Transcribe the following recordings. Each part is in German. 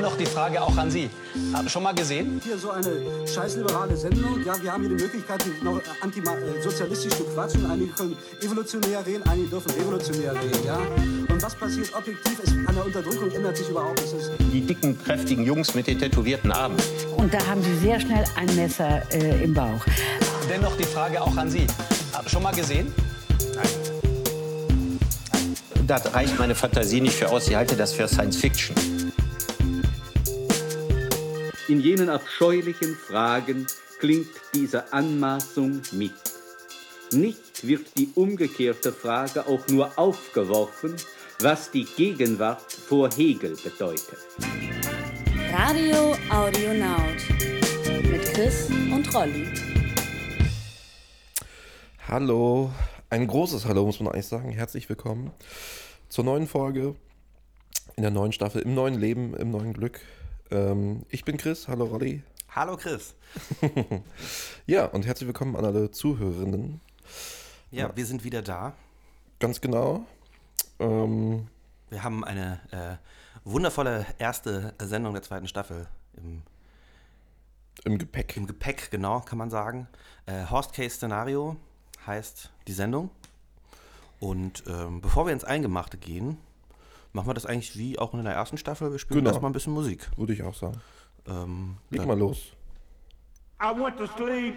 Dennoch die Frage auch an Sie. Haben schon mal gesehen? Hier so eine scheißliberale Sendung. Ja, wir haben hier die Möglichkeit, noch antisozialistisch zu quatschen. Einige können evolutionär reden, einige dürfen revolutionär reden. Ja? Und was passiert objektiv ist, an der Unterdrückung ändert sich überhaupt nichts. Die dicken, kräftigen Jungs mit den tätowierten Armen. Und da haben sie sehr schnell ein Messer äh, im Bauch. Dennoch die Frage auch an Sie. Haben schon mal gesehen? Da reicht meine Fantasie nicht für aus. Ich halte das für Science Fiction. In jenen abscheulichen Fragen klingt diese Anmaßung mit. Nicht wird die umgekehrte Frage auch nur aufgeworfen, was die Gegenwart vor Hegel bedeutet. Radio Audionaut mit Chris und Rolli. Hallo, ein großes Hallo muss man eigentlich sagen. Herzlich willkommen zur neuen Folge in der neuen Staffel, im neuen Leben, im neuen Glück. Ähm, ich bin Chris, hallo Rolli. Hallo Chris. ja, und herzlich willkommen an alle Zuhörerinnen. Ja, wir sind wieder da. Ganz genau. Ähm, wir haben eine äh, wundervolle erste Sendung der zweiten Staffel im, im Gepäck. Im Gepäck, genau, kann man sagen. Äh, Horst Case Szenario heißt die Sendung. Und ähm, bevor wir ins Eingemachte gehen, machen wir das eigentlich wie auch in der ersten Staffel. Wir spielen Genau. erstmal ein bisschen Musik. würde ich auch sagen. Ähm, Leg mal los. I want to sleep.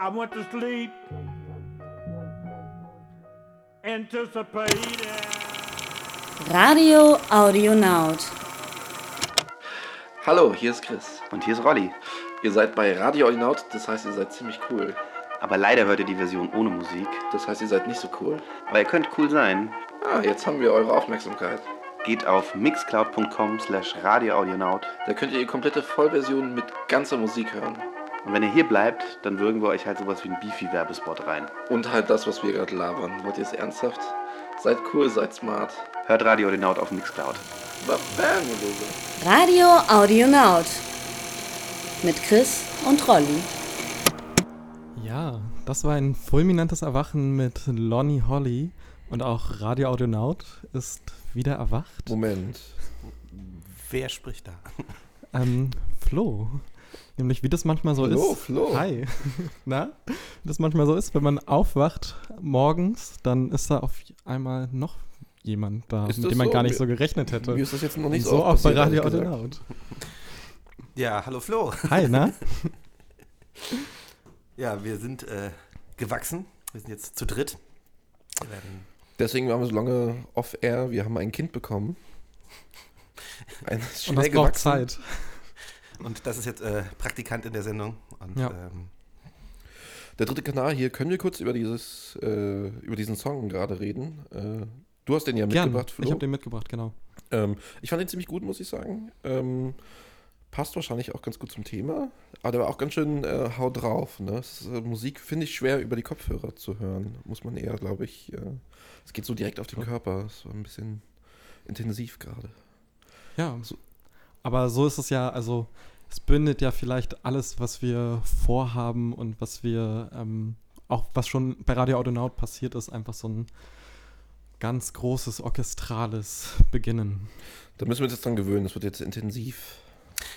I want to sleep. Anticipating. Radio Audionaut. Hallo, hier ist Chris. Und hier ist Rolli. Ihr seid bei Radio Audionaut, das heißt, ihr seid ziemlich cool. Aber leider hört ihr die Version ohne Musik. Das heißt, ihr seid nicht so cool. Aber ihr könnt cool sein. Ah, jetzt haben wir eure Aufmerksamkeit. Geht auf mixcloud.com slash radioaudionaut. Da könnt ihr die komplette Vollversion mit ganzer Musik hören. Und wenn ihr hier bleibt, dann würgen wir euch halt sowas wie einen Beefy-Werbespot rein. Und halt das, was wir gerade labern. Wollt ihr es ernsthaft? Seid cool, seid smart. Hört Radio Audionaut auf Mixcloud. Radio Audionaut mit Chris und Rolli. Ja, das war ein fulminantes Erwachen mit Lonnie Holly und auch Radio Audionaut ist wieder erwacht. Moment. Wer spricht da? Ähm, Flo. Nämlich wie das manchmal so Hallo, ist. Flo. Hi. Na? Wie das manchmal so ist, wenn man aufwacht morgens, dann ist da auf einmal noch jemand da, Ist mit dem man so? gar nicht so gerechnet hätte. Mir ist das jetzt noch nicht so so oft auch bei Radio. Audionaut. Ja, hallo Flo. Hi, na? Ja, wir sind äh, gewachsen. Wir sind jetzt zu dritt. Wir werden Deswegen waren wir so lange off-air. Wir haben ein Kind bekommen. Ein Und schnell das braucht gewachsen. Zeit. Und das ist jetzt äh, Praktikant in der Sendung. Und, Ja. ähm, Der dritte Kanal hier, können wir kurz über dieses, äh, über diesen Song gerade reden? Äh, du hast den ja Gern. mitgebracht, Flo. Ich habe den mitgebracht, genau. Ähm, ich fand den ziemlich gut, muss ich sagen. Ähm, passt wahrscheinlich auch ganz gut zum Thema. Aber der war auch ganz schön äh, hau drauf. Ne? Ist, äh, Musik finde ich schwer über die Kopfhörer zu hören. Muss man eher, glaube ich. äh, Es geht so direkt auf den Körper. Es war ein bisschen intensiv gerade. Ja, aber so ist es ja, also es bündet ja vielleicht alles, was wir vorhaben und was wir, ähm, auch was schon bei Radio Audionaut passiert ist, einfach so ein ganz großes orchestrales Beginnen. Da müssen wir uns jetzt dran gewöhnen. Das wird jetzt intensiv.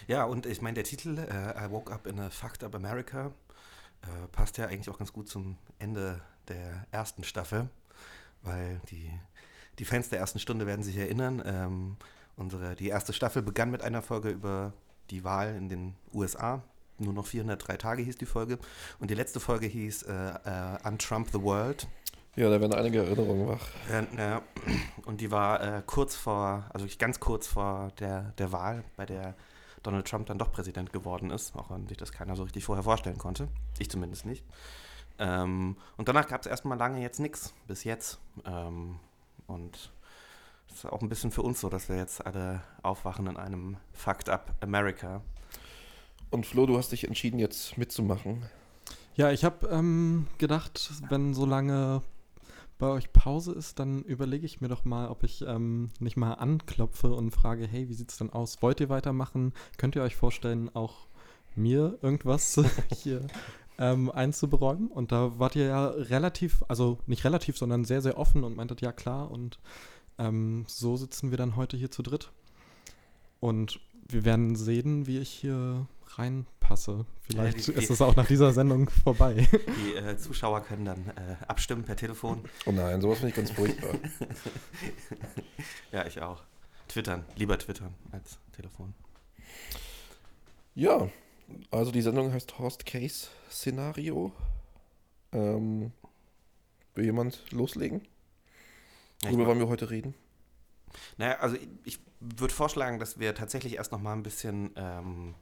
Ja, und ich meine, der Titel, äh, I Woke Up in a Fucked Up America, äh, passt ja eigentlich auch ganz gut zum Ende der ersten Staffel, weil die, die Fans der ersten Stunde werden sich erinnern, ähm, unsere, die erste Staffel begann mit einer Folge über die Wahl in den USA. Nur noch 403 Tage hieß die Folge. Und die letzte Folge hieß äh, äh, Untrump the World. Ja, da werden einige Erinnerungen wach. Ja, ja. Und die war äh, kurz vor, also ganz kurz vor der, der Wahl, bei der Donald Trump dann doch Präsident geworden ist, auch wenn sich das keiner so richtig vorher vorstellen konnte. Ich zumindest nicht. Ähm, und danach gab es erstmal lange jetzt nichts, bis jetzt. Ähm, und es ist auch ein bisschen für uns so, dass wir jetzt alle aufwachen in einem Fucked Up America. Und Flo, du hast dich entschieden, jetzt mitzumachen. Ja, ich habe ähm, gedacht, wenn so lange bei euch Pause ist, dann überlege ich mir doch mal, ob ich ähm, nicht mal anklopfe und frage, hey, wie sieht's denn aus? Wollt ihr weitermachen? Könnt ihr euch vorstellen, auch mir irgendwas hier ähm, einzuberäumen? Und da wart ihr ja relativ, also nicht relativ, sondern sehr, sehr offen und meintet, ja klar. Und Ähm, so sitzen wir dann heute hier zu dritt. Und wir werden sehen, wie ich hier reinpasse. Vielleicht Ja, die- ist die- es auch nach dieser Sendung vorbei. Die äh, Zuschauer können dann äh, abstimmen per Telefon. Oh nein, sowas finde ich ganz furchtbar. ja, ich auch. Twittern, lieber twittern als Telefon. Ja, also die Sendung heißt Horst Case Szenario. Ähm, will jemand loslegen? Worüber wollen wir heute reden? Naja, also ich, ich würde vorschlagen, dass wir tatsächlich erst noch mal ein bisschen, ähm,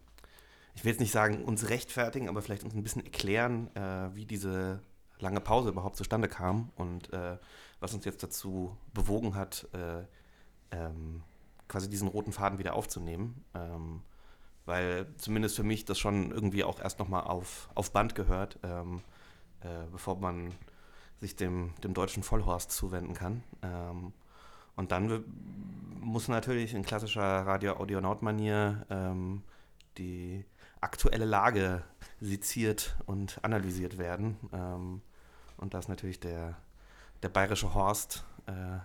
ich will jetzt nicht sagen, uns rechtfertigen, aber vielleicht uns ein bisschen erklären, äh, wie diese lange Pause überhaupt zustande kam und äh, was uns jetzt dazu bewogen hat, äh, ähm, quasi diesen roten Faden wieder aufzunehmen. Ähm, weil zumindest für mich das schon irgendwie auch erst nochmal auf, auf Band gehört, ähm, äh, bevor man sich dem, dem deutschen Vollhorst zuwenden kann. Ähm, und dann muss natürlich in klassischer Radio-Audionaut-Manier ähm, die aktuelle Lage seziert und analysiert werden. Ähm, und da ist natürlich der, der bayerische Horst äh,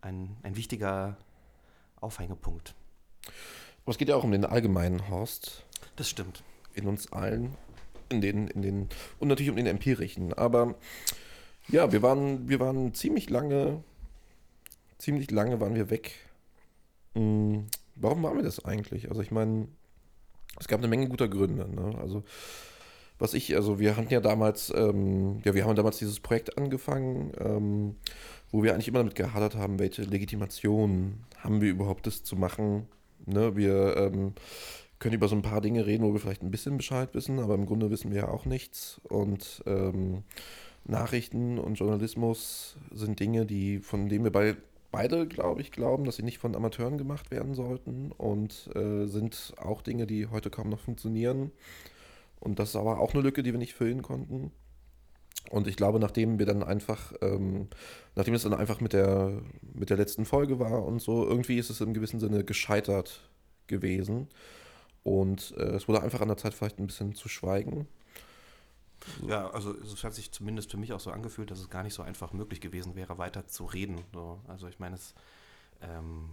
ein, ein wichtiger Aufhängepunkt. Aber es geht ja auch um den allgemeinen Horst. Das stimmt. In uns allen. In den, in den, und natürlich um den empirischen. Aber ja, wir waren, wir waren ziemlich lange, ziemlich lange waren wir weg. Hm, warum waren wir das eigentlich? Also ich meine, es gab eine Menge guter Gründe. Ne? Also was ich, also wir hatten ja damals, ähm, ja, wir haben damals dieses Projekt angefangen, ähm, wo wir eigentlich immer damit gehadert haben, welche Legitimation haben wir überhaupt, das zu machen. Ne? Wir ähm, können über so ein paar Dinge reden, wo wir vielleicht ein bisschen Bescheid wissen, aber im Grunde wissen wir ja auch nichts. Und ähm, Nachrichten und Journalismus sind Dinge, die, von denen wir bei, beide, glaube ich, glauben, dass sie nicht von Amateuren gemacht werden sollten und äh, sind auch Dinge, die heute kaum noch funktionieren. Und das ist aber auch eine Lücke, die wir nicht füllen konnten. Und ich glaube, nachdem wir dann einfach, ähm, nachdem es dann einfach mit der, mit der letzten Folge war und so, irgendwie ist es im gewissen Sinne gescheitert gewesen. Und äh, es wurde einfach an der Zeit, vielleicht ein bisschen zu schweigen. Ja, also es hat sich zumindest für mich auch so angefühlt, dass es gar nicht so einfach möglich gewesen wäre, weiter zu reden. So, also ich meine, es ähm,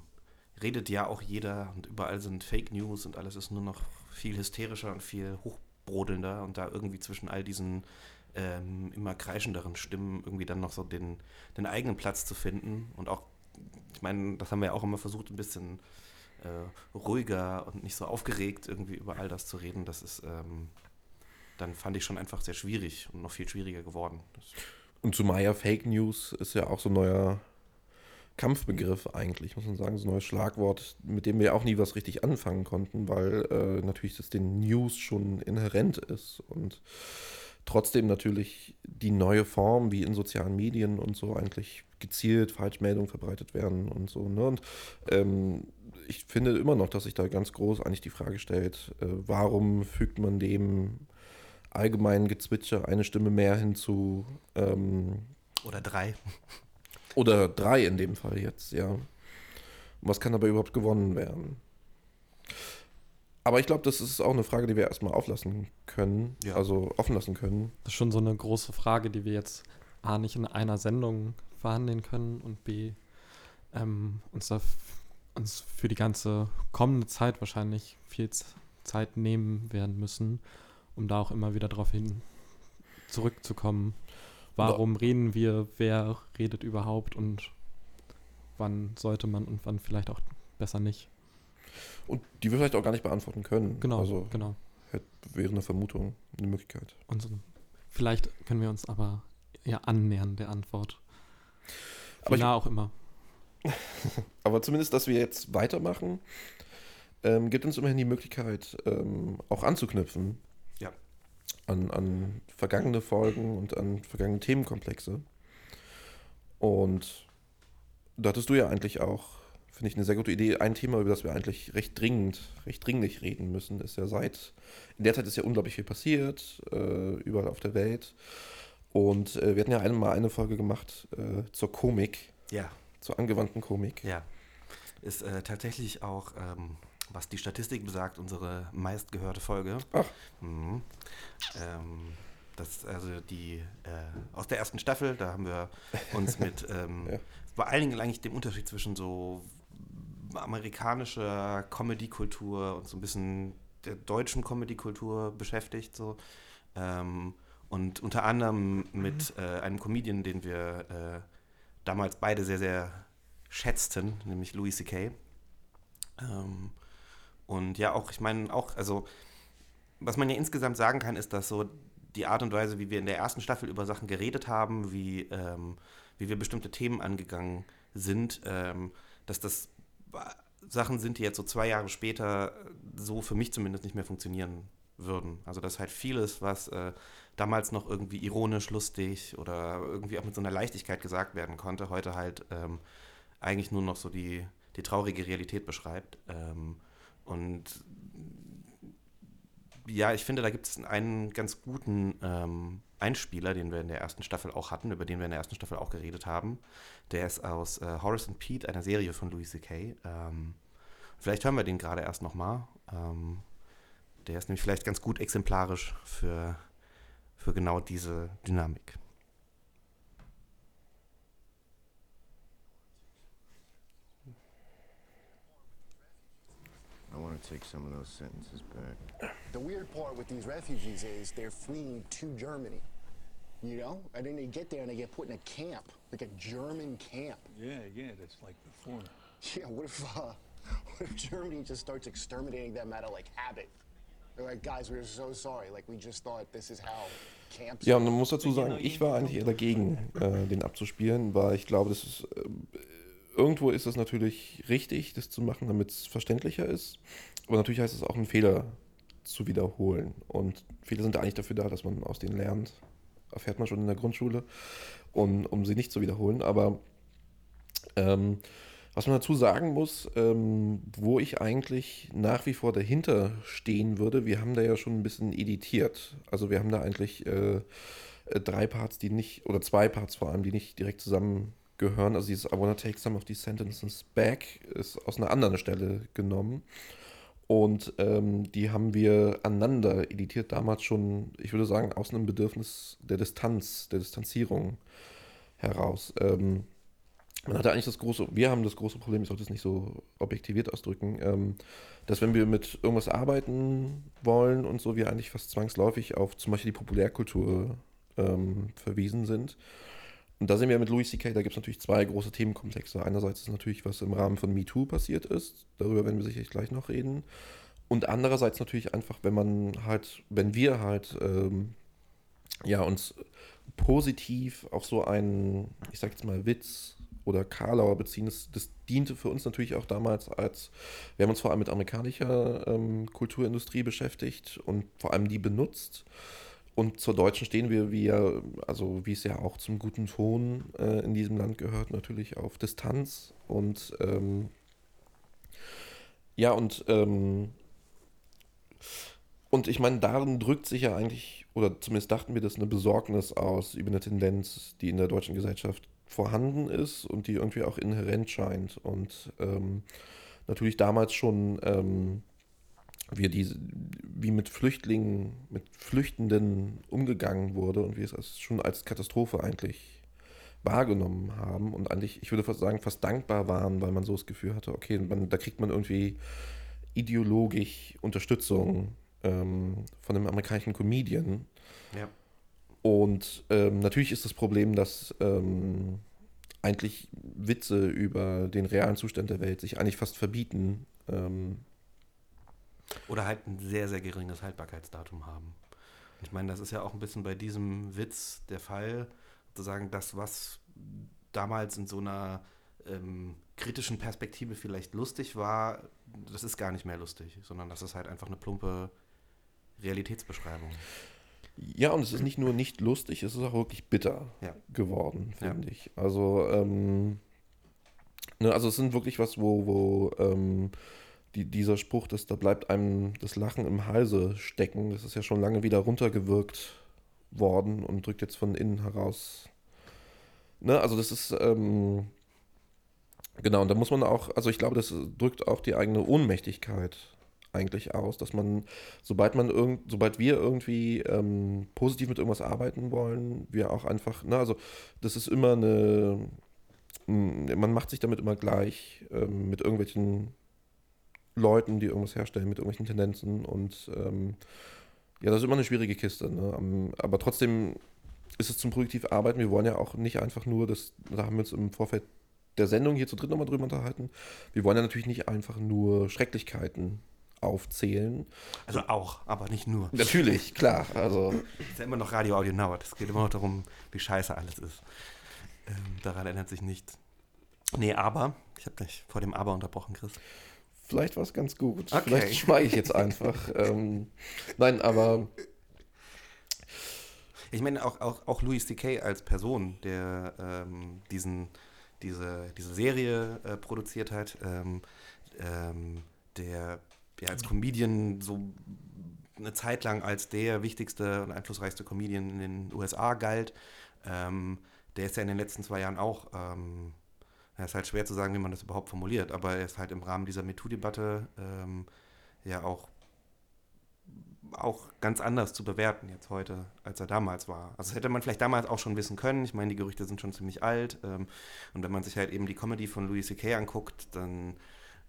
redet ja auch jeder und überall sind Fake News und alles ist nur noch viel hysterischer und viel hochbrodelnder und da irgendwie zwischen all diesen ähm, immer kreischenderen Stimmen irgendwie dann noch so den, den eigenen Platz zu finden und auch, ich meine, das haben wir ja auch immer versucht, ein bisschen äh, ruhiger und nicht so aufgeregt irgendwie über all das zu reden. Das ist ähm, dann fand ich schon einfach sehr schwierig und noch viel schwieriger geworden. Das Und zumal ja Fake News ist ja auch so ein neuer Kampfbegriff eigentlich, muss man sagen, so ein neues Schlagwort, mit dem wir auch nie was richtig anfangen konnten, weil äh, natürlich das den News schon inhärent ist und trotzdem natürlich die neue Form, wie in sozialen Medien und so eigentlich gezielt Falschmeldungen verbreitet werden und so. Ne? Und ähm, ich finde immer noch, dass sich da ganz groß eigentlich die Frage stellt, äh, warum fügt man dem allgemeinen Gezwitscher eine Stimme mehr hinzu? Ähm, Oder drei. Oder drei in dem Fall jetzt, ja. Was kann dabei überhaupt gewonnen werden? Aber ich glaube, das ist auch eine Frage, die wir erstmal auflassen können, Ja. also offen lassen können. Das ist schon so eine große Frage, die wir jetzt A nicht in einer Sendung verhandeln können und B ähm, uns, da, uns für die ganze kommende Zeit wahrscheinlich viel Zeit nehmen werden müssen, um da auch immer wieder darauf hin zurückzukommen. Warum reden wir, wer redet überhaupt und wann sollte man und wann vielleicht auch besser nicht. Und die wir vielleicht auch gar nicht beantworten können. Genau, also, genau. hätte- Wäre eine Vermutung, eine Möglichkeit. Und so, vielleicht können wir uns aber ja annähern der Antwort. Wie Aber nah auch immer. Aber zumindest, dass wir jetzt weitermachen, ähm, gibt uns immerhin die Möglichkeit, ähm, auch anzuknüpfen. An, an vergangene Folgen und an vergangene Themenkomplexe. Und da hattest du ja eigentlich auch, finde ich, eine sehr gute Idee. Ein Thema, über das wir eigentlich recht dringend, recht dringlich reden müssen, ist ja seit, in der Zeit ist ja unglaublich viel passiert, äh, überall auf der Welt. Und äh, wir hatten ja einmal eine Folge gemacht äh, zur Komik. Ja. Zur angewandten Komik. Ja. Ist äh, tatsächlich auch, ähm, was die Statistik besagt, unsere meistgehörte Folge. Ach. Mhm. Ähm, das, also die äh, aus der ersten Staffel, da haben wir uns mit ähm, ja. vor allen Dingen eigentlich dem Unterschied zwischen so amerikanischer Comedy-Kultur und so ein bisschen der deutschen Comedy-Kultur beschäftigt. So. Ähm, und unter anderem mit äh, einem Comedian, den wir äh, damals beide sehr, sehr schätzten, nämlich Louis C.K. Ähm, und ja, auch, ich meine, auch, also, was man ja insgesamt sagen kann, ist, dass so die Art und Weise, wie wir in der ersten Staffel über Sachen geredet haben, wie, ähm, wie wir bestimmte Themen angegangen sind, ähm, dass das Sachen sind, die jetzt so zwei Jahre später so für mich zumindest nicht mehr funktionieren würden. Also dass halt vieles, was äh, damals noch irgendwie ironisch, lustig oder irgendwie auch mit so einer Leichtigkeit gesagt werden konnte, heute halt ähm, eigentlich nur noch so die, die traurige Realität beschreibt. Ähm, und ja, ich finde, da gibt es einen ganz guten ähm, Einspieler, den wir in der ersten Staffel auch hatten, über den wir in der ersten Staffel auch geredet haben. Der ist aus äh, Horace and Pete, einer Serie von Louis C.K. Ähm, vielleicht hören wir den gerade erst nochmal. Ähm, der ist nämlich vielleicht ganz gut exemplarisch für, für genau diese Dynamik. I want to take some of those sentences back. The weird part with these refugees is they're fleeing to Germany. You know? And then they get there and they get put in a camp, like a German camp. Yeah, yeah, that's like before. Yeah, what if, uh, what if Germany just starts exterminating them out of like habit? They're like, guys, we're so sorry. Like, we just thought this is how camps. Ja, und man muss dazu sagen, ich war eigentlich eher dagegen, äh, den abzuspielen, weil ich glaube, das ist. Äh, irgendwo ist es natürlich richtig, das zu machen, damit es verständlicher ist. Aber natürlich heißt es auch, einen Fehler zu wiederholen. Und Fehler sind eigentlich dafür da, dass man aus denen lernt. Erfährt man schon in der Grundschule, und, um sie nicht zu wiederholen. Aber ähm, was man dazu sagen muss, ähm, wo ich eigentlich nach wie vor dahinter stehen würde, wir haben da ja schon ein bisschen editiert. Also wir haben da eigentlich äh, äh drei Parts, die nicht, oder zwei Parts vor allem, die nicht direkt zusammengehören. Also dieses I wanna take some of these sentences back ist aus einer anderen Stelle genommen. Und ähm, die haben wir aneinander editiert, damals schon, ich würde sagen, aus einem Bedürfnis der Distanz, der Distanzierung heraus. Ähm, man hatte eigentlich das große, wir haben das große Problem, ich sollte es nicht so objektiviert ausdrücken, ähm, dass wenn wir mit irgendwas arbeiten wollen und so, wir eigentlich fast zwangsläufig auf zum Beispiel die Populärkultur ähm, verwiesen sind. Und da sind wir mit Louis C.K., da gibt es natürlich zwei große Themenkomplexe. Einerseits ist natürlich, was im Rahmen von MeToo passiert ist, darüber werden wir sicherlich gleich noch reden. Und andererseits natürlich einfach, wenn man halt, wenn wir halt ähm, ja, uns positiv auf so einen, ich sag jetzt mal, Witz oder Karlauer beziehen. Das, das, diente für uns natürlich auch damals als, wir haben uns vor allem mit amerikanischer ähm, Kulturindustrie beschäftigt und vor allem die benutzt. Und zur Deutschen stehen wir, wie also wie es ja auch zum guten Ton äh, in diesem Land gehört, natürlich auf Distanz. Und ähm, ja, und ähm, und ich meine, darin drückt sich ja eigentlich, oder zumindest dachten wir das, eine Besorgnis aus über eine Tendenz, die in der deutschen Gesellschaft vorhanden ist und die irgendwie auch inhärent scheint. Und ähm, natürlich damals schon ähm, wie, diese, wie mit Flüchtlingen, mit Flüchtenden umgegangen wurde und wie es als, schon als Katastrophe eigentlich wahrgenommen haben und eigentlich, ich würde fast sagen, fast dankbar waren, weil man so das Gefühl hatte, okay, man, da kriegt man irgendwie ideologisch Unterstützung ähm, von einem amerikanischen Comedian. Ja. Und ähm, natürlich ist das Problem, dass ähm, eigentlich Witze über den realen Zustand der Welt sich eigentlich fast verbieten. Oder halt ein sehr, sehr geringes Haltbarkeitsdatum haben. Ich meine, das ist ja auch ein bisschen bei diesem Witz der Fall, sozusagen das, was damals in so einer ähm, kritischen Perspektive vielleicht lustig war, das ist gar nicht mehr lustig, sondern das ist halt einfach eine plumpe Realitätsbeschreibung. Ja, und es ist nicht nur nicht lustig, es ist auch wirklich bitter ja. geworden, finde ja. ich. Also, ähm, ne, also es sind wirklich was, wo, wo ähm, die, dieser Spruch, dass da bleibt einem das Lachen im Halse stecken, das ist ja schon lange wieder runtergewirkt worden und drückt jetzt von innen heraus. Ne, also das ist, ähm, genau, und da muss man auch, also ich glaube, das drückt auch die eigene Ohnmächtigkeit eigentlich aus, dass man, sobald man irgend, sobald wir irgendwie ähm, positiv mit irgendwas arbeiten wollen, wir auch einfach, ne, also das ist immer eine, man macht sich damit immer gleich ähm, mit irgendwelchen Leuten, die irgendwas herstellen, mit irgendwelchen Tendenzen und ähm, ja, das ist immer eine schwierige Kiste, ne? Aber trotzdem ist es zum produktiv Arbeiten. Wir wollen ja auch nicht einfach nur, das, da haben wir uns im Vorfeld der Sendung hier zu dritt nochmal drüber unterhalten. Wir wollen ja natürlich nicht einfach nur Schrecklichkeiten aufzählen. Also auch, aber nicht nur. Natürlich, klar. Also Es ist ja immer noch Radio Audio Now. Es geht immer noch darum, wie scheiße alles ist. Ähm, daran ändert sich nichts. Nee, aber, ich habe dich vor dem Aber unterbrochen, Chris. Vielleicht war es ganz gut. Okay. Vielleicht schweige ich jetzt einfach. ähm, nein, aber Ich meine, auch, auch, auch Louis C.K. als Person, der ähm, diesen, diese, diese Serie äh, produziert hat, ähm, ähm, der ja als Comedian so eine Zeit lang als der wichtigste und einflussreichste Comedian in den USA galt, ähm, der ist ja in den letzten zwei Jahren auch, ähm, ja, ist halt schwer zu sagen, wie man das überhaupt formuliert, aber er ist halt im Rahmen dieser MeToo-Debatte ähm, ja auch auch ganz anders zu bewerten jetzt heute, als er damals war. Also das hätte man vielleicht damals auch schon wissen können. Ich meine, die Gerüchte sind schon ziemlich alt. Ähm, und wenn man sich halt eben die Comedy von Louis C.K. anguckt, dann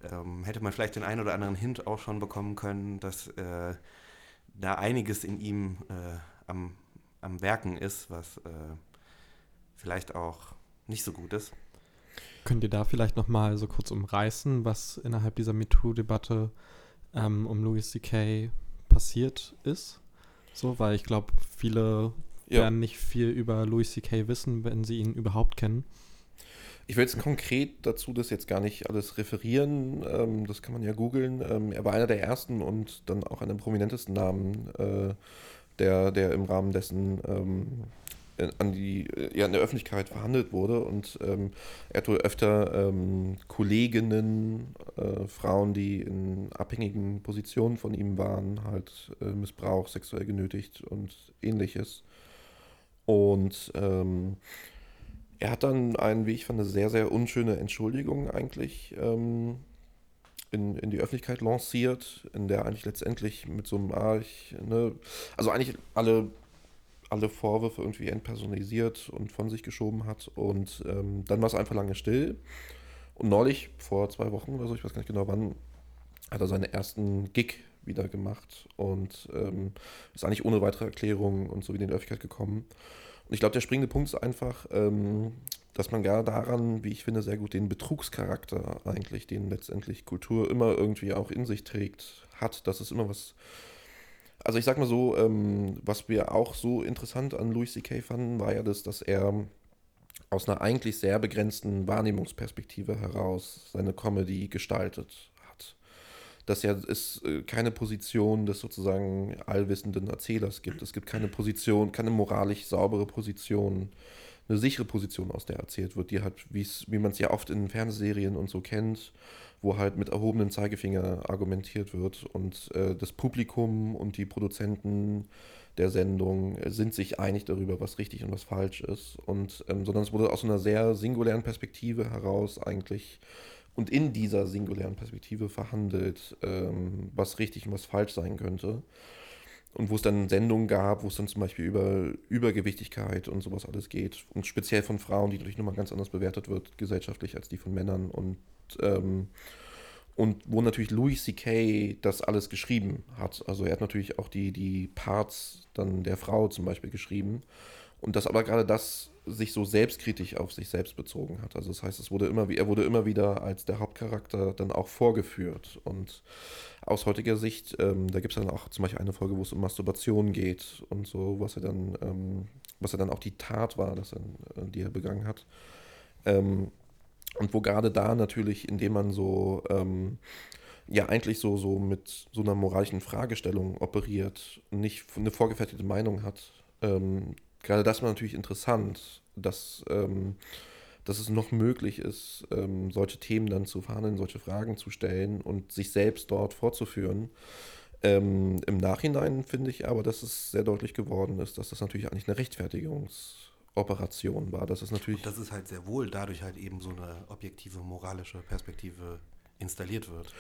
ähm, hätte man vielleicht den einen oder anderen Hint auch schon bekommen können, dass äh, da einiges in ihm äh, am, am Werken ist, was äh, vielleicht auch nicht so gut ist. Könnt ihr da vielleicht noch mal so kurz umreißen, was innerhalb dieser MeToo-Debatte ähm, um Louis C.K. passiert ist? So, weil ich glaube, viele Ja. werden nicht viel über Louis C.K. wissen, wenn sie ihn überhaupt kennen. Ich will jetzt konkret dazu das jetzt gar nicht alles referieren. Ähm, das kann man ja googeln. Ähm, er war einer der ersten und dann auch einer der prominentesten Namen, äh, der, der im Rahmen dessen ähm, an die, äh, ja, in der Öffentlichkeit verhandelt wurde. Und ähm, er hat wohl öfter ähm, Kolleginnen, äh, Frauen, die in abhängigen Positionen von ihm waren, halt äh, Missbrauch, sexuell genötigt und ähnliches. Und ähm, er hat dann einen, wie ich fand, eine sehr, sehr unschöne Entschuldigung eigentlich ähm, in, in die Öffentlichkeit lanciert, in der eigentlich letztendlich mit so einem, ich, ne, also eigentlich alle, alle Vorwürfe irgendwie entpersonalisiert und von sich geschoben hat. Und ähm, dann war es einfach lange still. Und neulich, vor zwei Wochen oder so, ich weiß gar nicht genau wann, hat er seinen ersten Gig wieder gemacht und ähm, ist eigentlich ohne weitere Erklärung und so wieder in die Öffentlichkeit gekommen. Und ich glaube, der springende Punkt ist einfach, ähm, dass man gerade daran, wie ich finde, sehr gut den Betrugscharakter eigentlich, den letztendlich Kultur immer irgendwie auch in sich trägt, hat. Das ist immer was. Also ich sag mal so, ähm, was wir auch so interessant an Louis C.K. fanden, war ja das, dass er aus einer eigentlich sehr begrenzten Wahrnehmungsperspektive heraus seine Comedy gestaltet hat. Dass ja es äh, keine Position des sozusagen allwissenden Erzählers gibt. Es gibt keine Position, keine moralisch saubere Position, eine sichere Position, aus der erzählt wird, die wie's, wie man es ja oft in Fernsehserien und so kennt, wo halt mit erhobenem Zeigefinger argumentiert wird und äh, das Publikum und die Produzenten der Sendung äh, sind sich einig darüber, was richtig und was falsch ist. Und ähm, sondern es wurde aus einer sehr singulären Perspektive heraus eigentlich und in dieser singulären Perspektive verhandelt, ähm, was richtig und was falsch sein könnte. Und wo es dann Sendungen gab, wo es dann zum Beispiel über Übergewichtigkeit und sowas alles geht. Und speziell von Frauen, die natürlich nochmal ganz anders bewertet wird, gesellschaftlich, als die von Männern. Und, ähm, und wo natürlich Louis C.K. das alles geschrieben hat. Also er hat natürlich auch die, die Parts dann der Frau zum Beispiel geschrieben. Und dass aber gerade das sich so selbstkritisch auf sich selbst bezogen hat. Also das heißt, es wurde immer, er wurde immer wieder als der Hauptcharakter dann auch vorgeführt. Und aus heutiger Sicht, ähm, da gibt es dann auch zum Beispiel eine Folge, wo es um Masturbation geht und so, was er dann, ähm, was er dann auch die Tat war, dass er, äh, die er begangen hat. Ähm, und wo gerade da natürlich, indem man so, ähm, ja, eigentlich so, so mit so einer moralischen Fragestellung operiert nicht eine vorgefertigte Meinung hat, ähm, gerade das war natürlich interessant, dass, ähm, dass es noch möglich ist, ähm, solche Themen dann zu verhandeln, solche Fragen zu stellen und sich selbst dort vorzuführen. Ähm, Im Nachhinein finde ich aber, dass es sehr deutlich geworden ist, dass das natürlich eigentlich eine Rechtfertigungsoperation war. Das ist natürlich. Und das ist halt sehr wohl dadurch halt eben so eine objektive moralische Perspektive installiert wird.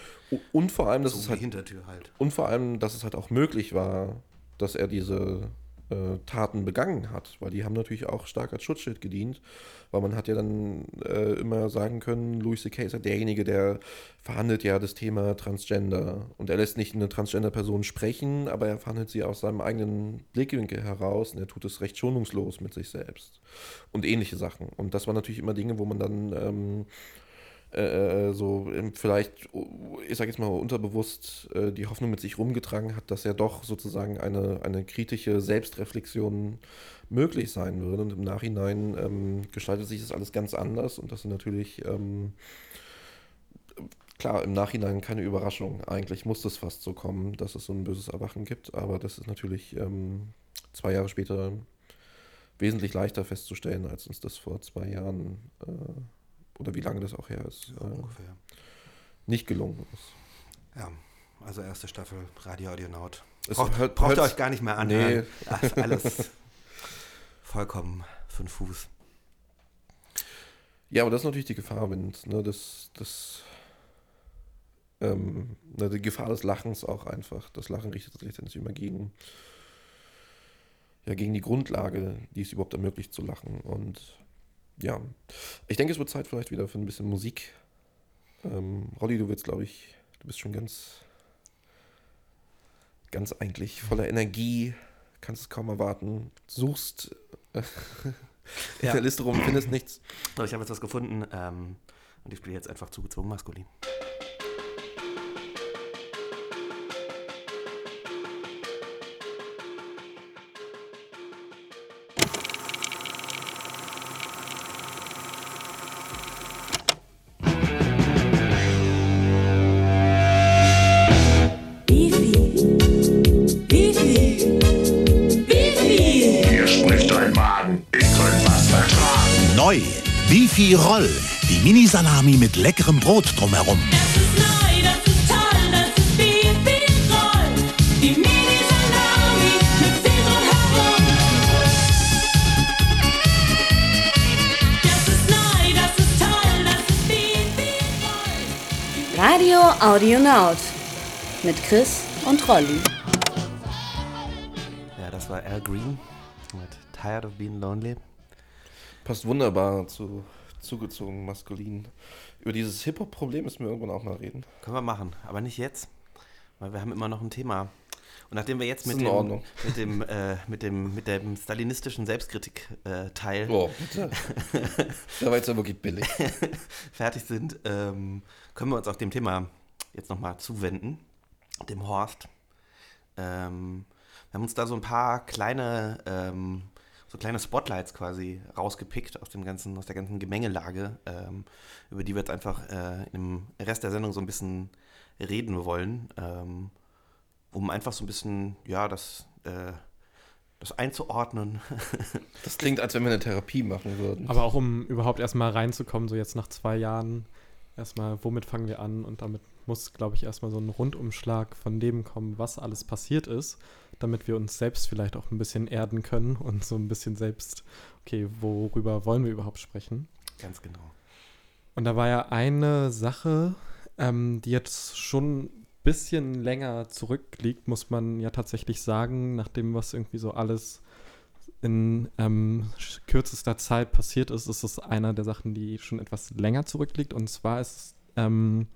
Und vor allem, dass So es halt Hintertür halt. Und vor allem, dass es halt auch möglich war, dass er diese äh, Taten begangen hat, weil die haben natürlich auch stark als Schutzschild gedient, weil man hat ja dann äh, immer sagen können, Louis C.K. ist ja derjenige, der verhandelt ja das Thema Transgender und er lässt nicht eine Transgender-Person sprechen, aber er verhandelt sie aus seinem eigenen Blickwinkel heraus und er tut es recht schonungslos mit sich selbst und ähnliche Sachen. Und das waren natürlich immer Dinge, wo man dann ähm, äh, so ähm, vielleicht, ich sage jetzt mal unterbewusst, äh, die Hoffnung mit sich rumgetragen hat, dass ja doch sozusagen eine, eine kritische Selbstreflexion möglich sein würde. Und im Nachhinein ähm, gestaltet sich das alles ganz anders und das sind natürlich, ähm, klar, im Nachhinein keine Überraschung. Eigentlich muss es fast so kommen, dass es so ein böses Erwachen gibt, aber das ist natürlich ähm, zwei Jahre später wesentlich leichter festzustellen, als uns das vor zwei Jahren äh, oder wie lange das auch her ist, Ja, äh, ungefähr. nicht gelungen ist. Ja, also erste Staffel Radio Audionaut. Braucht, hört- braucht ihr euch gar nicht mehr anhören. Nee. Das ist alles vollkommen den Fuß. Ja, aber das ist natürlich die Gefahr, wenn ne, das, das ähm, ne, die Gefahr des Lachens auch einfach. Das Lachen richtet sich letztendlich immer gegen, ja, gegen die Grundlage, die es überhaupt ermöglicht zu lachen. Und ja, ich denke, es wird Zeit vielleicht wieder für ein bisschen Musik. Ähm, Rolli, du willst, glaube ich, du bist schon ganz, ganz eigentlich voller Energie, kannst es kaum erwarten, suchst äh, in Ja. der Liste rum, findest nichts. So, ich habe jetzt was gefunden ähm, und ich spiele jetzt einfach zugezwungen maskulin. Beefy Roll. Die Mini-Salami mit leckerem Brot drumherum. Radio Audionaut mit Chris und Rolli. Ja, das war Al Green mit Tired of Being Lonely. Passt wunderbar zu zugezogen maskulin. Über dieses Hip-Hop-Problem müssen wir irgendwann auch mal reden. Können wir machen, aber nicht jetzt, weil wir haben immer noch ein Thema. Und nachdem wir jetzt mit dem, mit dem, äh, mit dem, mit dem stalinistischen Selbstkritik-Teil Oh, bitte. Da war jetzt ja wirklich billig. fertig sind, ähm, können wir uns auch dem Thema jetzt nochmal zuwenden, dem Horst. Ähm, wir haben uns da so ein paar kleine, ähm, so kleine Spotlights quasi rausgepickt aus dem ganzen, aus der ganzen Gemengelage, ähm, über die wir jetzt einfach äh, im Rest der Sendung so ein bisschen reden wollen, ähm, um einfach so ein bisschen, ja, das, äh, das einzuordnen. Das klingt, als wenn wir eine Therapie machen würden. Aber auch um überhaupt erstmal reinzukommen, so jetzt nach zwei Jahren, erstmal, womit fangen wir an? Und damit muss, glaube ich, erstmal so ein Rundumschlag von dem kommen, was alles passiert ist, damit wir uns selbst vielleicht auch ein bisschen erden können und so ein bisschen selbst, okay, worüber wollen wir überhaupt sprechen? Ganz genau. Und da war ja eine Sache, ähm, die jetzt schon ein bisschen länger zurückliegt, muss man ja tatsächlich sagen, nachdem was irgendwie so alles in ähm, kürzester Zeit passiert ist, ist es einer der Sachen, die schon etwas länger zurückliegt. Und zwar ist ähm,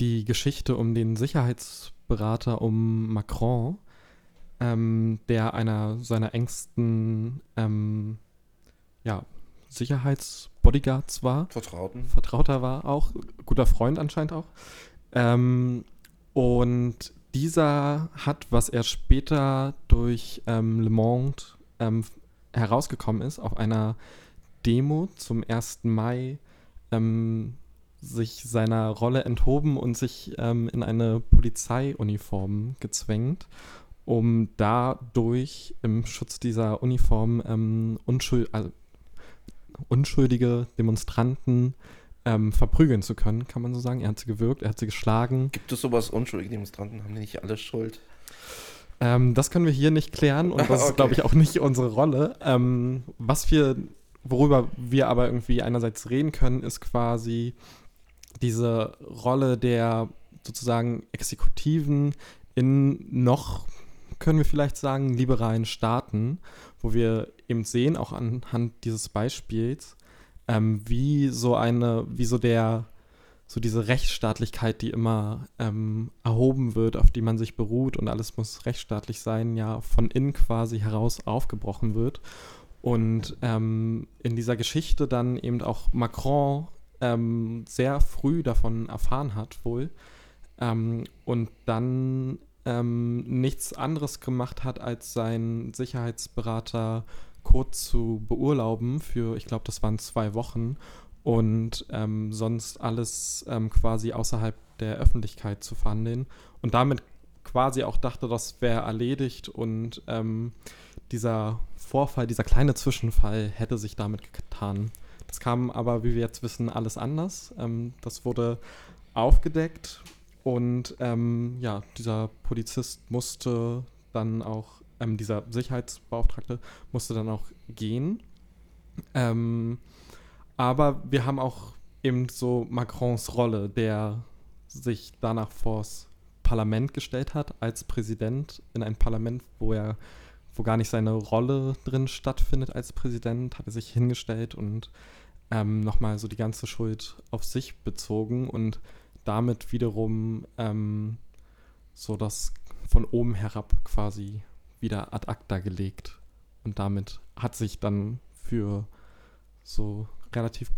die Geschichte um den Sicherheitsberater um Macron, ähm, der einer seiner engsten ähm, ja, Sicherheitsbodyguards war. Vertrauten. Vertrauter war auch, guter Freund anscheinend auch. Ähm, und dieser hat, was er später durch ähm, Le Monde ähm, herausgekommen ist, auf einer Demo zum 1. Mai ähm, sich seiner Rolle enthoben und sich ähm, in eine Polizeiuniform gezwängt, um dadurch im Schutz dieser Uniform ähm, unschuld, also unschuldige Demonstranten ähm, verprügeln zu können, kann man so sagen. Er hat sie gewirkt, er hat sie geschlagen. Gibt es sowas? Unschuldige Demonstranten haben die nicht alle Schuld? Ähm, das können wir hier nicht klären und das Okay. ist, glaube ich, auch nicht unsere Rolle. Ähm, was wir, worüber wir aber irgendwie einerseits reden können, ist quasi, diese Rolle der sozusagen Exekutiven in noch, können wir vielleicht sagen, liberalen Staaten, wo wir eben sehen, auch anhand dieses Beispiels, ähm, wie so eine, wie so der, so diese Rechtsstaatlichkeit, die immer ähm, erhoben wird, auf die man sich beruht und alles muss rechtsstaatlich sein, ja von innen quasi heraus aufgebrochen wird. Und ähm, in dieser Geschichte dann eben auch Macron ähm, sehr früh davon erfahren hat, wohl. Ähm, und dann ähm, nichts anderes gemacht hat, als seinen Sicherheitsberater kurz zu beurlauben für, ich glaube, das waren zwei Wochen und ähm, sonst alles ähm, quasi außerhalb der Öffentlichkeit zu verhandeln und damit quasi auch dachte, das wäre erledigt und ähm, dieser Vorfall, dieser kleine Zwischenfall hätte sich damit getan. Das kam aber, wie wir jetzt wissen, alles anders. Ähm, das wurde aufgedeckt und ähm, ja, dieser Polizist musste dann auch, ähm, dieser Sicherheitsbeauftragte musste dann auch gehen. Ähm, aber wir haben auch eben so Macrons Rolle, der sich danach vors Parlament gestellt hat, als Präsident in ein Parlament, wo er, wo gar nicht seine Rolle drin stattfindet als Präsident, hat er sich hingestellt und ähm, nochmal so die ganze Schuld auf sich bezogen und damit wiederum ähm, so das von oben herab quasi wieder ad acta gelegt. Und damit hat sich dann für so relativ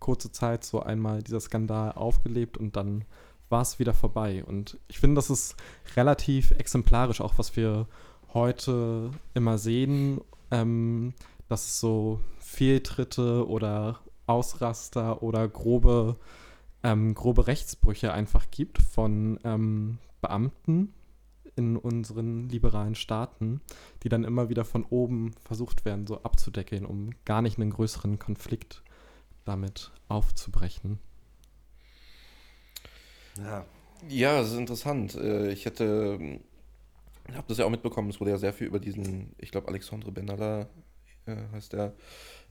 kurze Zeit so einmal dieser Skandal aufgelebt und dann war es wieder vorbei. Und ich finde, das ist relativ exemplarisch, auch was wir heute immer sehen, ähm, dass es so Fehltritte oder Ausraster oder grobe, ähm, grobe Rechtsbrüche einfach gibt von ähm, Beamten in unseren liberalen Staaten, die dann immer wieder von oben versucht werden, so abzudeckeln, um gar nicht einen größeren Konflikt damit aufzubrechen. Ja. Ja, das ist interessant. Äh, ich hätte, habe das ja auch mitbekommen, es wurde ja sehr viel über diesen, ich glaube, Alexandre Benalla äh, heißt der,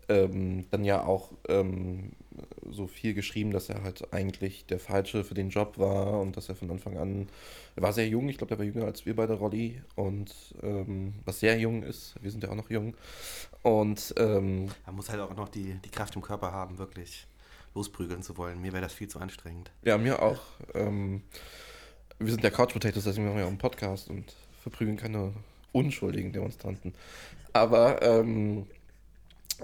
ähm, dann ja auch ähm, so viel geschrieben, dass er halt eigentlich der Falsche für den Job war und dass er von Anfang an, er war sehr jung, ich glaube, der war jünger als wir beide, Rolli, und ähm, was sehr jung ist, wir sind ja auch noch jung. Und ähm, er muss halt auch noch die, die Kraft im Körper haben, wirklich losprügeln zu wollen. Mir wäre das viel zu anstrengend. Ja, mir auch. Ähm, wir sind ja Couch Potatoes, deswegen machen wir auch einen Podcast und verprügeln keine unschuldigen Demonstranten. Aber ähm,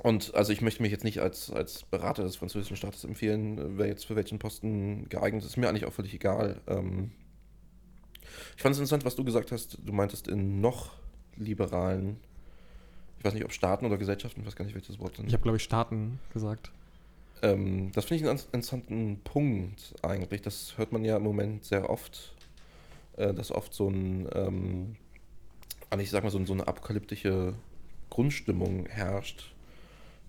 und also ich möchte mich jetzt nicht als, als Berater des französischen Staates empfehlen, wer jetzt für welchen Posten geeignet ist. Ist mir eigentlich auch völlig egal. Ähm ich fand es interessant, was du gesagt hast. Du meintest in noch liberalen, ich weiß nicht, ob Staaten oder Gesellschaften, ich weiß gar nicht, welches Wort. Ich habe, glaube ich, Staaten gesagt. Ähm, das finde ich einen interessanten Punkt eigentlich. Das hört man ja im Moment sehr oft, äh, dass oft so ein, ähm, ich sag mal, so, so eine apokalyptische Grundstimmung herrscht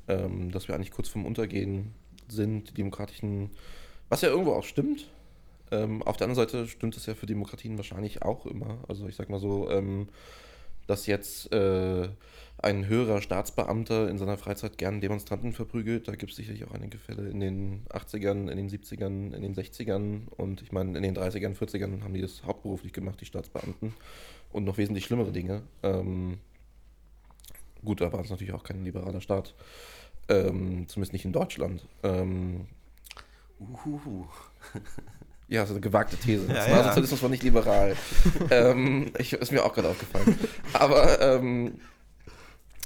ähm, dass wir eigentlich kurz vorm Untergehen sind, die demokratischen, was ja irgendwo auch stimmt. Ähm, auf der anderen Seite stimmt es ja für Demokratien wahrscheinlich auch immer. Also ich sag mal so, ähm, dass jetzt äh, ein höherer Staatsbeamter in seiner Freizeit gern Demonstranten verprügelt. Da gibt es sicherlich auch einige Fälle in den 80ern, in den 70ern, in den 60ern und ich meine, in den 30ern, 40ern haben die das hauptberuflich gemacht, die Staatsbeamten. Und noch wesentlich schlimmere Dinge. Ähm, gut, da war es natürlich auch kein liberaler Staat. Ähm, zumindest nicht in Deutschland. Ähm, Uhuhu. Ja, so eine gewagte These. Ja, Nationalsozialismus ja. war nicht liberal. ähm, ich, ist mir auch gerade aufgefallen. Aber ähm,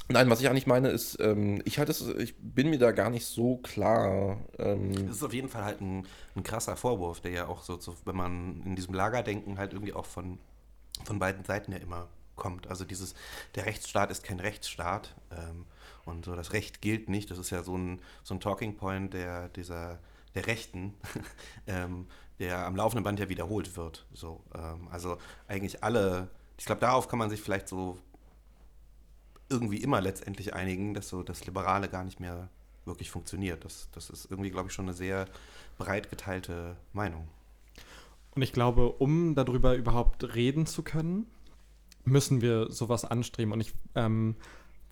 nein, was ich eigentlich meine ist, ähm, ich halte es, ich bin mir da gar nicht so klar. Ähm, das ist auf jeden Fall halt ein, ein krasser Vorwurf, der ja auch so, so, wenn man in diesem Lagerdenken halt irgendwie auch von, von beiden Seiten ja immer kommt. Also dieses, der Rechtsstaat ist kein Rechtsstaat. Ähm, und so das Recht gilt nicht. Das ist ja so ein, so ein Talking Point der, dieser, der Rechten, ähm, der am laufenden Band ja wiederholt wird. So, ähm, also eigentlich alle, ich glaube, darauf kann man sich vielleicht so irgendwie immer letztendlich einigen, dass so das Liberale gar nicht mehr wirklich funktioniert. Das, das ist irgendwie, glaube ich, schon eine sehr breit geteilte Meinung. Und ich glaube, um darüber überhaupt reden zu können, müssen wir sowas anstreben. Und ich ähm,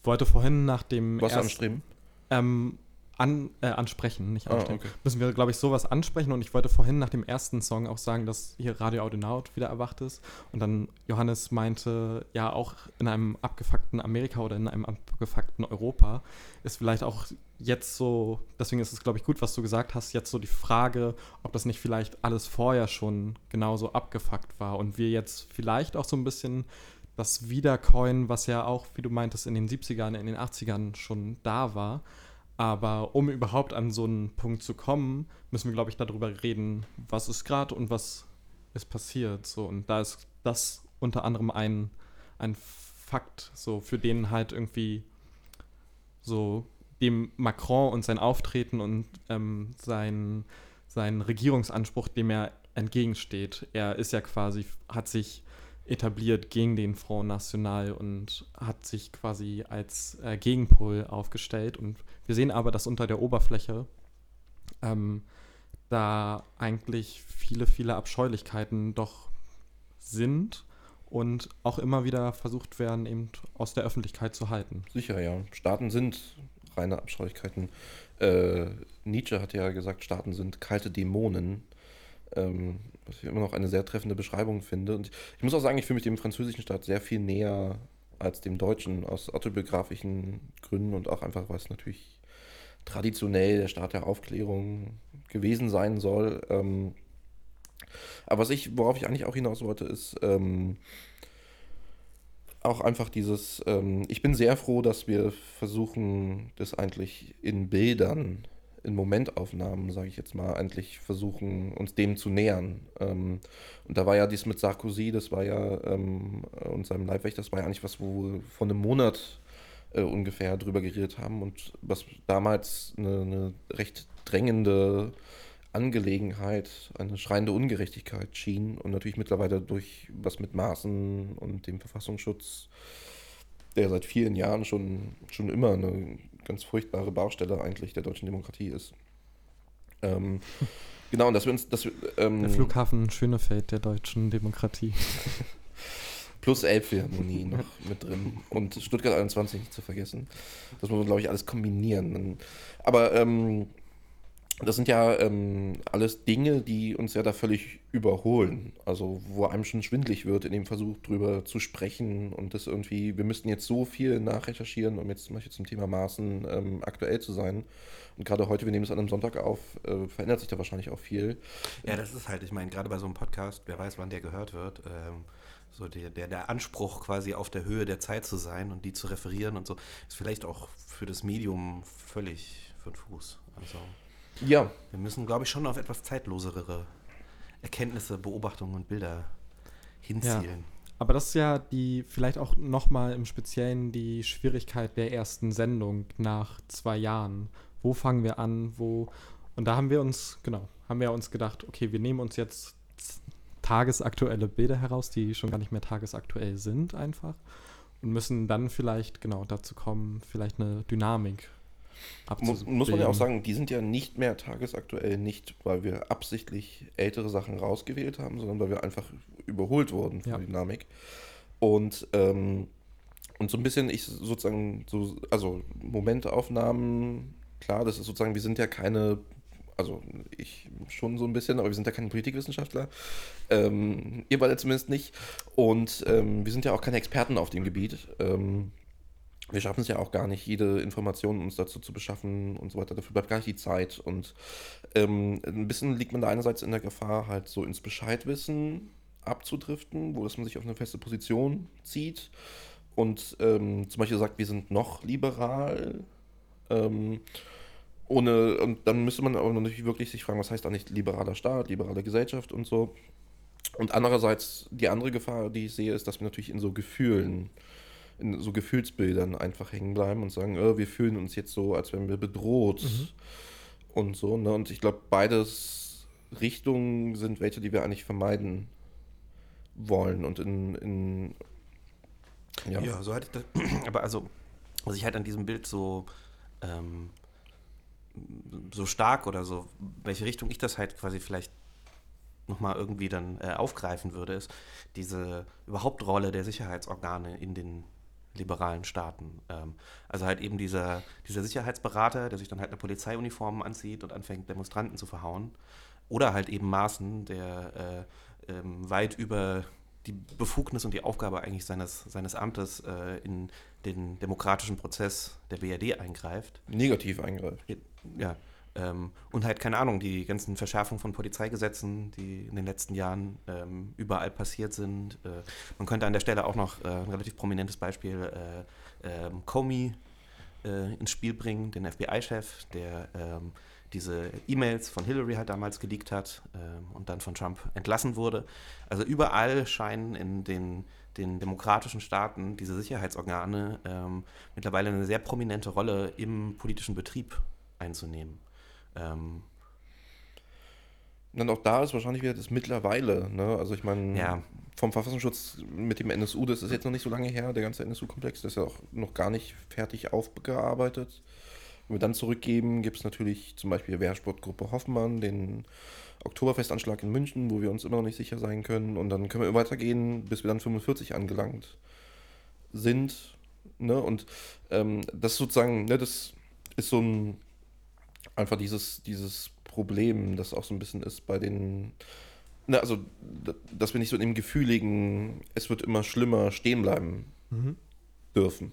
wollte vorhin nach dem. Was erst, anstreben? Ähm, an, äh, ansprechen, nicht Ah, anstellen. okay. Müssen wir, glaube ich, sowas ansprechen. Und ich wollte vorhin nach dem ersten Song auch sagen, dass hier Radio Audionaut wieder erwacht ist. Und dann Johannes meinte, ja, auch in einem abgefuckten Amerika oder in einem abgefuckten Europa ist vielleicht auch jetzt so, deswegen ist es, glaube ich, gut, was du gesagt hast, jetzt so die Frage, ob das nicht vielleicht alles vorher schon genauso abgefuckt war und wir jetzt vielleicht auch so ein bisschen das Wiedercoin, was ja auch, wie du meintest, in den 70ern, in den 80ern schon da war. Aber um überhaupt an so einen Punkt zu kommen, müssen wir, glaube ich, darüber reden, was ist gerade und was ist passiert. So, und da ist das unter anderem ein, ein Fakt, so für den halt irgendwie so dem Macron und sein Auftreten und ähm, sein, sein Regierungsanspruch, dem er entgegensteht. Er ist ja quasi, hat sich etabliert gegen den Front National und hat sich quasi als äh, Gegenpol aufgestellt. Und wir sehen aber, dass unter der Oberfläche ähm, da eigentlich viele, viele Abscheulichkeiten doch sind und auch immer wieder versucht werden, eben aus der Öffentlichkeit zu halten. Sicher, ja. Staaten sind reine Abscheulichkeiten. Äh, Nietzsche hat ja gesagt, Staaten sind kalte Dämonen. Ähm, was ich immer noch eine sehr treffende Beschreibung finde. Und ich muss auch sagen, ich fühle mich dem französischen Staat sehr viel näher als dem deutschen, aus autobiografischen Gründen und auch einfach, weil es natürlich traditionell der Staat der Aufklärung gewesen sein soll. Ähm, aber was ich, worauf ich eigentlich auch hinaus wollte, ist ähm, auch einfach dieses, ähm, ich bin sehr froh, dass wir versuchen, das eigentlich in Bildern, in Momentaufnahmen, sage ich jetzt mal, eigentlich versuchen, uns dem zu nähern. Ähm, und da war ja dies mit Sarkozy, das war ja, ähm, und seinem Leibwächter, das war ja eigentlich was, wo wir vor einem Monat äh, ungefähr drüber geredet haben und was damals eine, eine recht drängende Angelegenheit, eine schreiende Ungerechtigkeit schien und natürlich mittlerweile durch was mit Maßen und dem Verfassungsschutz, der seit vielen Jahren schon, schon immer eine ganz furchtbare Baustelle eigentlich der deutschen Demokratie ist. Ähm, genau, und dass wir uns, dass wir, ähm, Der Flughafen Schönefeld der deutschen Demokratie. Plus Elbphilharmonie noch mit drin. Und Stuttgart 21 nicht zu vergessen. Das muss man, glaube ich, alles kombinieren. Aber ähm, das sind ja ähm, alles Dinge, die uns ja da völlig überholen. Also wo einem schon schwindlig wird in dem Versuch drüber zu sprechen und das irgendwie, wir müssten jetzt so viel nachrecherchieren, um jetzt zum Beispiel zum Thema Maßen ähm, aktuell zu sein. Und gerade heute, wir nehmen es an einem Sonntag auf, äh, verändert sich da wahrscheinlich auch viel. Ja, das ist halt, ich meine, gerade bei so einem Podcast, wer weiß, wann der gehört wird, ähm, so der, der, der Anspruch quasi auf der Höhe der Zeit zu sein und die zu referieren und so, ist vielleicht auch für das Medium völlig den Fuß. Also Ja. wir müssen, glaube ich, schon auf etwas zeitlosere Erkenntnisse, Beobachtungen und Bilder hinzielen. Ja. Aber das ist ja die, vielleicht auch nochmal im Speziellen die Schwierigkeit der ersten Sendung nach zwei Jahren. Wo fangen wir an? Wo. Und da haben wir uns, genau, haben wir uns gedacht, okay, wir nehmen uns jetzt tagesaktuelle Bilder heraus, die schon gar nicht mehr tagesaktuell sind, einfach. Und müssen dann vielleicht, genau, dazu kommen, vielleicht eine Dynamik Muss, muss man ja auch sagen, die sind ja nicht mehr tagesaktuell, nicht weil wir absichtlich ältere Sachen rausgewählt haben, sondern weil wir einfach überholt wurden von Ja. der Dynamik. Und, ähm, und so ein bisschen, ich sozusagen, so, also Momentaufnahmen, klar, das ist sozusagen, wir sind ja keine, also ich schon so ein bisschen, aber wir sind ja keine Politikwissenschaftler. Ähm, ihr beide zumindest nicht. Und ähm, wir sind ja auch keine Experten auf dem Gebiet. Ähm, wir schaffen es ja auch gar nicht, jede Information uns dazu zu beschaffen und so weiter. Dafür bleibt gar nicht die Zeit. Und ähm, ein bisschen liegt man da einerseits in der Gefahr, halt so ins Bescheidwissen abzudriften, wo dass man sich auf eine feste Position zieht und ähm, zum Beispiel sagt, wir sind noch liberal. Ähm, ohne, und dann müsste man aber natürlich wirklich sich fragen, was heißt eigentlich liberaler Staat, liberale Gesellschaft und so. Und andererseits, die andere Gefahr, die ich sehe, ist, dass wir natürlich in so Gefühlen, in so Gefühlsbildern einfach hängen bleiben und sagen, äh, wir fühlen uns jetzt so, als wären wir bedroht Mhm. und so. Ne? Und ich glaube, beides Richtungen sind welche, die wir eigentlich vermeiden wollen. Und in, in ja. Ja, so hatte ich das. Aber also, was ich halt an diesem Bild so, ähm, so stark oder so, welche Richtung ich das halt quasi vielleicht nochmal irgendwie dann äh, aufgreifen würde, ist diese überhaupt Rolle der Sicherheitsorgane in den liberalen Staaten. Ähm, also halt eben dieser, dieser Sicherheitsberater, der sich dann halt eine Polizeiuniform anzieht und anfängt, Demonstranten zu verhauen. Oder halt eben Maaßen, der äh, ähm, weit über die Befugnis und die Aufgabe eigentlich seines, seines Amtes äh, in den demokratischen Prozess der BRD eingreift. Negativ eingreift. Ja. Ähm, und halt, keine Ahnung, die ganzen Verschärfungen von Polizeigesetzen, die in den letzten Jahren ähm, überall passiert sind. Äh, man könnte an der Stelle auch noch äh, ein relativ prominentes Beispiel äh, ähm, Comey äh, ins Spiel bringen, den FBI-Chef, der ähm, diese E-Mails von Hillary halt damals geleakt hat ähm, und dann von Trump entlassen wurde. Also überall scheinen in den, den demokratischen Staaten diese Sicherheitsorgane ähm, mittlerweile eine sehr prominente Rolle im politischen Betrieb einzunehmen. Ähm, dann auch da ist wahrscheinlich wieder das mittlerweile. Ne? Also ich meine, Ja. vom Verfassungsschutz mit dem NSU, das ist jetzt noch nicht so lange her, der ganze NSU-Komplex, der ist ja auch noch gar nicht fertig aufgearbeitet. Wenn wir dann zurückgeben, gibt es natürlich zum Beispiel Wehrsportgruppe Hoffmann, den Oktoberfestanschlag in München, wo wir uns immer noch nicht sicher sein können. Und dann können wir weitergehen, bis wir dann 45 angelangt sind. Ne? Und ähm, das ist sozusagen, ne, das ist so ein einfach dieses, dieses Problem, das auch so ein bisschen ist bei den, ne, also, dass wir nicht so in dem gefühligen, es wird immer schlimmer stehen bleiben Mhm. dürfen.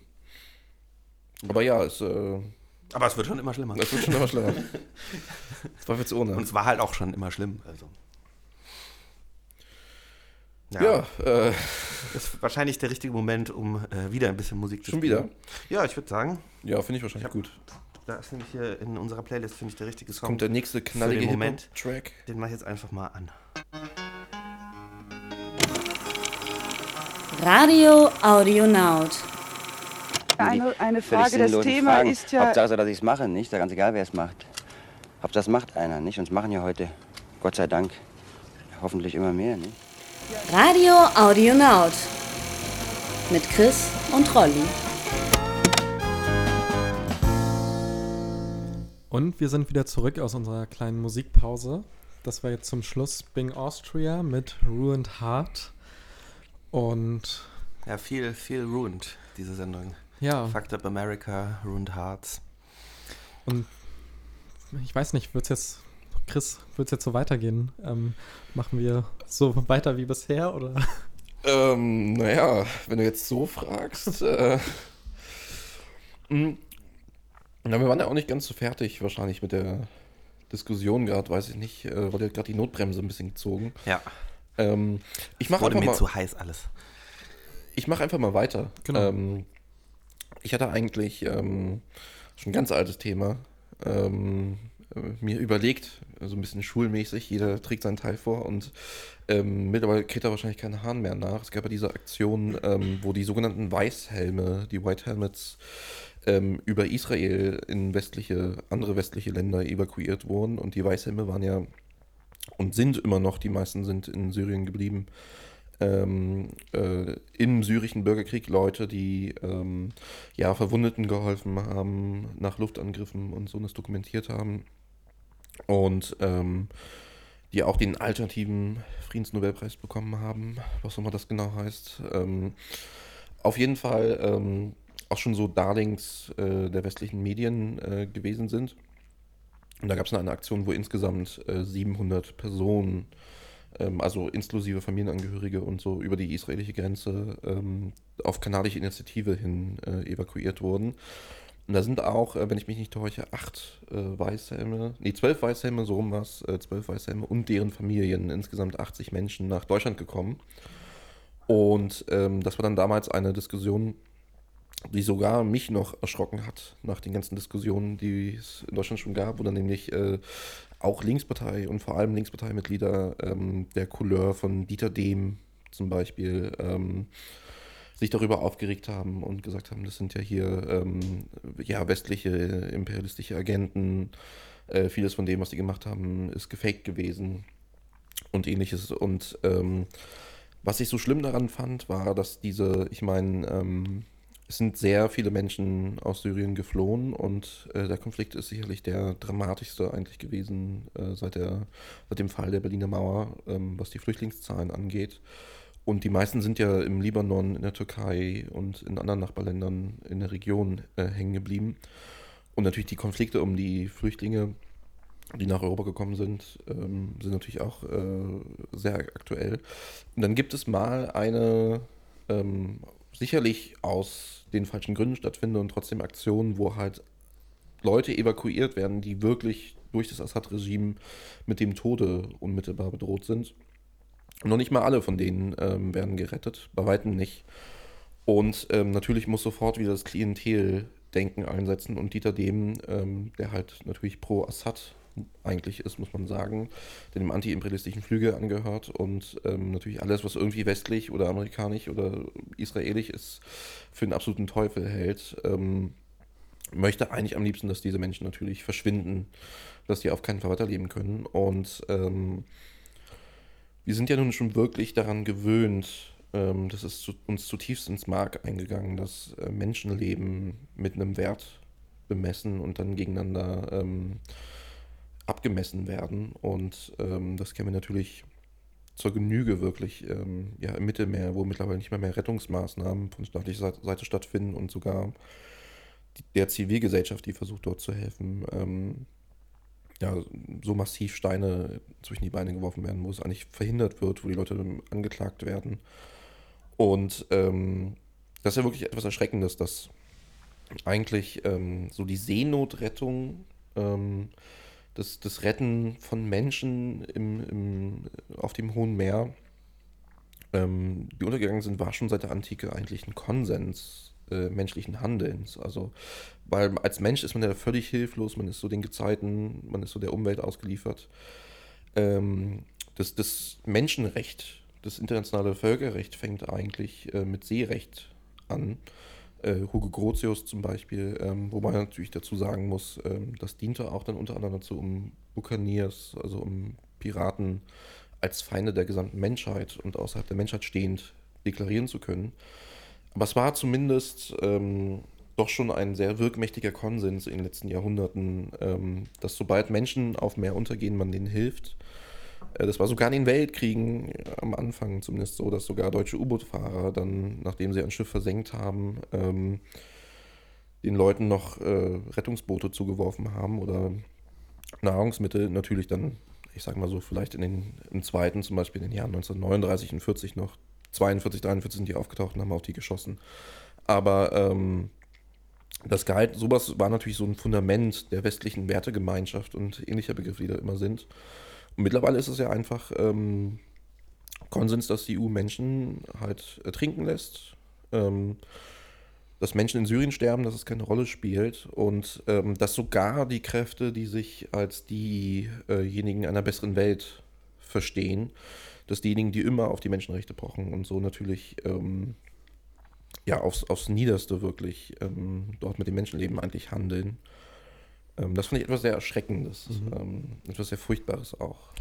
Aber ja, es, äh, Aber es wird schon immer schlimmer. Es wird schon immer schlimmer. Zweifelsohne. Und es war halt auch schon immer schlimm. Also. Ja, äh, das ist wahrscheinlich der richtige Moment, um äh, wieder ein bisschen Musik zu Schon spielen. wieder? Ja, ich würde sagen. Ja, finde ich wahrscheinlich hab- gut. Da ist nämlich hier in unserer Playlist, finde ich, der richtige Song. kommt der nächste knallige den Moment. Hip-Hop-Track. Den mache ich jetzt einfach mal an. Radio Audionaut. Eine, eine Völlig Frage, das Thema Fragen. ist ja. Hauptsache, dass ich es mache, nicht? Ganz egal, wer es macht. Hauptsache, es macht einer, nicht? Und es machen ja heute, Gott sei Dank, hoffentlich immer mehr, nicht? Radio Audionaut. Mit Chris und Rolli. Und wir sind wieder zurück aus unserer kleinen Musikpause. Das war jetzt zum Schluss Bing Austria mit Ruined Heart. Und Ja, viel, viel ruined, diese Sendung. Ja. Fucked Up America, Ruined Hearts. Und ich weiß nicht, wird's jetzt, Chris, wird es jetzt so weitergehen? Ähm, machen wir so weiter wie bisher oder? Ähm, naja, wenn du jetzt so fragst. äh, na, wir waren ja auch nicht ganz so fertig wahrscheinlich mit der Diskussion gerade, weiß ich nicht. Äh, wurde gerade die Notbremse ein bisschen gezogen. Ja. Ähm, ich mache einfach mir mal, zu heiß alles. Ich mache einfach mal weiter. Genau. Ähm, ich hatte eigentlich ähm, schon ein ganz altes Thema ähm, äh, mir überlegt, so ein bisschen schulmäßig, jeder trägt seinen Teil vor und ähm, mittlerweile kriegt da wahrscheinlich keinen Hahn mehr nach. Es gab ja diese Aktion, ähm, wo die sogenannten Weißhelme, die White Helmets, ähm, über Israel in westliche, andere westliche Länder evakuiert wurden und die Weißhelme waren ja und sind immer noch, die meisten sind in Syrien geblieben, ähm, äh, im syrischen Bürgerkrieg Leute, die ähm, ja Verwundeten geholfen haben, nach Luftangriffen und so das dokumentiert haben. Und ähm, die auch den alternativen Friedensnobelpreis bekommen haben, was auch immer das genau heißt. Ähm, auf jeden Fall ähm, auch schon so Darlings äh, der westlichen Medien äh, gewesen sind. Und da gab es eine Aktion, wo insgesamt äh, 700 Personen, ähm, also inklusive Familienangehörige und so, über die israelische Grenze ähm, auf kanadische Initiative hin äh, evakuiert wurden. Und da sind auch, äh, wenn ich mich nicht täusche, acht äh, Weißhelme, nee, zwölf Weißhelme, so rum war es, äh, zwölf Weißhelme und deren Familien, insgesamt 80 Menschen nach Deutschland gekommen. Und ähm, das war dann damals eine Diskussion, die sogar mich noch erschrocken hat, nach den ganzen Diskussionen, die es in Deutschland schon gab, wo dann nämlich äh, auch Linkspartei und vor allem Linksparteimitglieder ähm, der Couleur von Dieter Dehm zum Beispiel ähm, sich darüber aufgeregt haben und gesagt haben, das sind ja hier ähm, ja, westliche imperialistische Agenten. Äh, vieles von dem, was die gemacht haben, ist gefaked gewesen und ähnliches. Und ähm, was ich so schlimm daran fand, war, dass diese, ich meine, ähm, es sind sehr viele Menschen aus Syrien geflohen und äh, der Konflikt ist sicherlich der dramatischste eigentlich gewesen äh, seit, der, seit dem Fall der Berliner Mauer, ähm, was die Flüchtlingszahlen angeht. Und die meisten sind ja im Libanon, in der Türkei und in anderen Nachbarländern in der Region äh, hängen geblieben. Und natürlich die Konflikte um die Flüchtlinge, die nach Europa gekommen sind, ähm, sind natürlich auch äh, sehr aktuell. Und dann gibt es mal eine ähm, sicherlich aus den falschen Gründen stattfindende und trotzdem Aktionen, wo halt Leute evakuiert werden, die wirklich durch das Assad-Regime mit dem Tode unmittelbar bedroht sind. Und noch nicht mal alle von denen ähm, werden gerettet, bei weitem nicht. Und ähm, natürlich muss sofort wieder das Klienteldenken einsetzen und Dieter Dehm, ähm, der halt natürlich pro Assad eigentlich ist, muss man sagen, der dem anti-imperialistischen Flügel angehört und ähm, natürlich alles, was irgendwie westlich oder amerikanisch oder israelisch ist, für den absoluten Teufel hält, ähm, möchte eigentlich am liebsten, dass diese Menschen natürlich verschwinden, dass die auf keinen Fall weiterleben können. Und ähm, wir sind ja nun schon wirklich daran gewöhnt, ähm, das ist zu, uns zutiefst ins Mark eingegangen, dass äh, Menschenleben mit einem Wert bemessen und dann gegeneinander ähm, abgemessen werden. Und ähm, das kennen wir natürlich zur Genüge wirklich ähm, ja, im Mittelmeer, wo mittlerweile nicht mehr mehr Rettungsmaßnahmen von staatlicher Seite stattfinden und sogar die, der Zivilgesellschaft, die versucht dort zu helfen, ähm, ja, so massiv Steine zwischen die Beine geworfen werden, wo es eigentlich verhindert wird, wo die Leute angeklagt werden. Und ähm, das ist ja wirklich etwas Erschreckendes, dass eigentlich ähm, so die Seenotrettung ähm, das, das Retten von Menschen im, im, auf dem Hohen Meer, ähm, die untergegangen sind, war schon seit der Antike eigentlich ein Konsens äh, menschlichen Handelns. Also, weil als Mensch ist man ja völlig hilflos, man ist so den Gezeiten, man ist so der Umwelt ausgeliefert. Ähm, das, das Menschenrecht, das internationale Völkerrecht fängt eigentlich äh, mit Seerecht an äh, Hugo Grotius zum Beispiel, ähm, wo man natürlich dazu sagen muss, ähm, das diente auch dann unter anderem dazu, um Buccaneers, also um Piraten als Feinde der gesamten Menschheit und außerhalb der Menschheit stehend deklarieren zu können. Aber es war zumindest ähm, doch schon ein sehr wirkmächtiger Konsens in den letzten Jahrhunderten, ähm, dass sobald Menschen auf Meer untergehen, man denen hilft das war sogar in den Weltkriegen äh, am Anfang zumindest so, dass sogar deutsche U-Boot-Fahrer dann, nachdem sie ein Schiff versenkt haben, ähm, den Leuten noch äh, Rettungsboote zugeworfen haben oder Nahrungsmittel natürlich dann, ich sag mal so, vielleicht in den, im zweiten, zum Beispiel in den Jahren 1939 und 40 noch, 42, 43 sind die aufgetaucht und haben auf die geschossen. Aber ähm, das galt, sowas war natürlich so ein Fundament der westlichen Wertegemeinschaft und ähnlicher Begriffe, die da immer sind. Und mittlerweile ist es ja einfach ähm, Konsens, dass die EU Menschen halt äh, trinken lässt. Ähm, dass Menschen in Syrien sterben, dass es keine Rolle spielt und ähm, dass sogar die Kräfte, die sich als diejenigen einer besseren Welt verstehen, dass diejenigen, die immer auf die Menschenrechte pochen und so natürlich ähm, ja aufs, aufs Niederste wirklich ähm, dort mit dem Menschenleben eigentlich handeln. Ähm, das fand ich etwas sehr Erschreckendes, mhm. ähm, etwas sehr Furchtbares auch.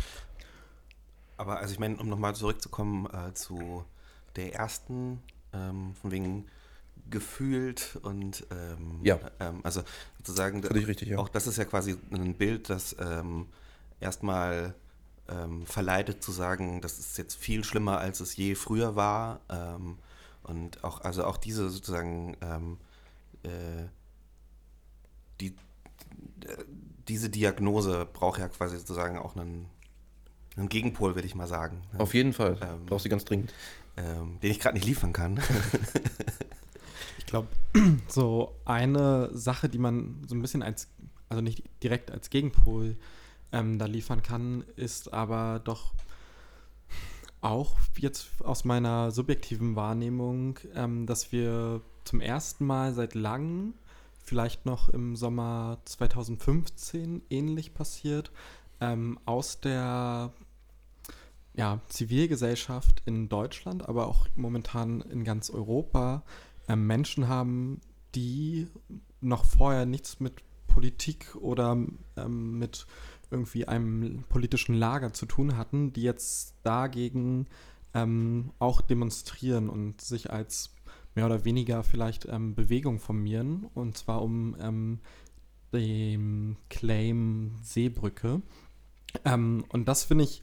Aber also ich meine, um nochmal zurückzukommen äh, zu der ersten, ähm, von wegen gefühlt und ähm, ja. Ähm, also sozusagen Völlig richtig, ja. auch das ist ja quasi ein Bild, das ähm, erstmal verleitet zu sagen, das ist jetzt viel schlimmer, als es je früher war. und auch, also auch diese sozusagen äh, die diese Diagnose braucht ja quasi sozusagen auch einen, einen Gegenpol, würde ich mal sagen. Auf jeden Fall. Ähm, Brauchst du ganz dringend. Ähm, den ich gerade nicht liefern kann. ich glaube, so eine Sache, die man so ein bisschen als, also nicht direkt als Gegenpol ähm, da liefern kann, ist aber doch auch jetzt aus meiner subjektiven Wahrnehmung, ähm, dass wir zum ersten Mal seit langem vielleicht noch im Sommer 2015 ähnlich passiert, ähm, aus der ja, Zivilgesellschaft in Deutschland, aber auch momentan in ganz Europa. Ähm, Menschen haben, die noch vorher nichts mit Politik oder ähm, mit irgendwie einem politischen Lager zu tun hatten, die jetzt dagegen ähm, auch demonstrieren und sich als mehr oder weniger vielleicht ähm, Bewegung formieren, und zwar um ähm, den Claim Seebrücke. Ähm, und das finde ich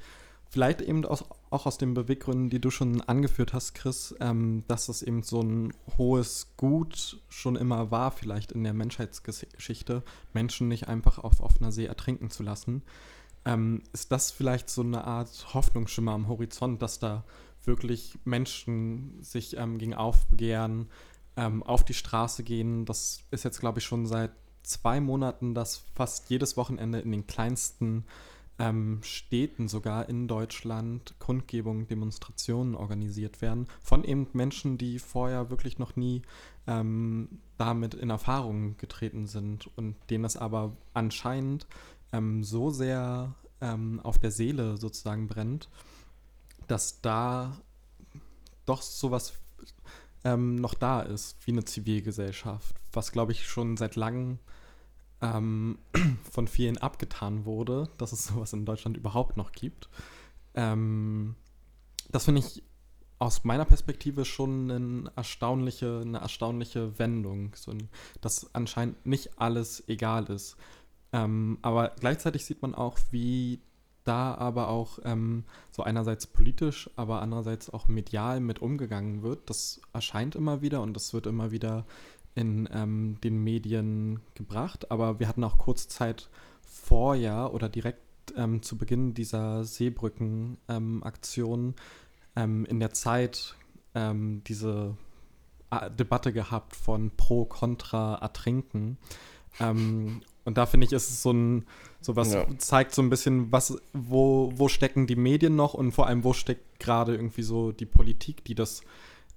Vielleicht eben aus, auch aus den Beweggründen, die du schon angeführt hast, Chris, ähm, dass das eben so ein hohes Gut schon immer war, vielleicht in der Menschheitsgeschichte, Menschen nicht einfach auf offener See ertrinken zu lassen. Ähm, ist das vielleicht so eine Art Hoffnungsschimmer am Horizont, dass da wirklich Menschen sich ähm, gegen Aufbegehren ähm, auf die Straße gehen? Das ist jetzt, glaube ich, schon seit zwei Monaten, dass fast jedes Wochenende in den kleinsten ähm, Städten sogar in Deutschland Kundgebungen, Demonstrationen organisiert werden von eben Menschen, die vorher wirklich noch nie ähm, damit in Erfahrung getreten sind und denen es aber anscheinend ähm, so sehr ähm, auf der Seele sozusagen brennt, dass da doch sowas ähm, noch da ist, wie eine Zivilgesellschaft, was glaube ich schon seit langem ähm, von vielen abgetan wurde, dass es sowas in Deutschland überhaupt noch gibt. Ähm, das finde ich aus meiner Perspektive schon eine erstaunliche, eine erstaunliche Wendung, so ein, dass anscheinend nicht alles egal ist. Ähm, aber gleichzeitig sieht man auch, wie da aber auch ähm, so einerseits politisch, aber andererseits auch medial mit umgegangen wird. Das erscheint immer wieder und das wird immer wieder in ähm, den Medien gebracht, aber wir hatten auch kurze Zeit vorher oder direkt ähm, zu Beginn dieser Seebrücken-Aktion ähm, in der Zeit ähm, diese äh, Debatte gehabt von Pro, Contra, Ertrinken. Ähm, und da finde ich, ist es so ein, so was ja. zeigt so ein bisschen, was, wo, wo stecken die Medien noch und vor allem, wo steckt gerade irgendwie so die Politik, die das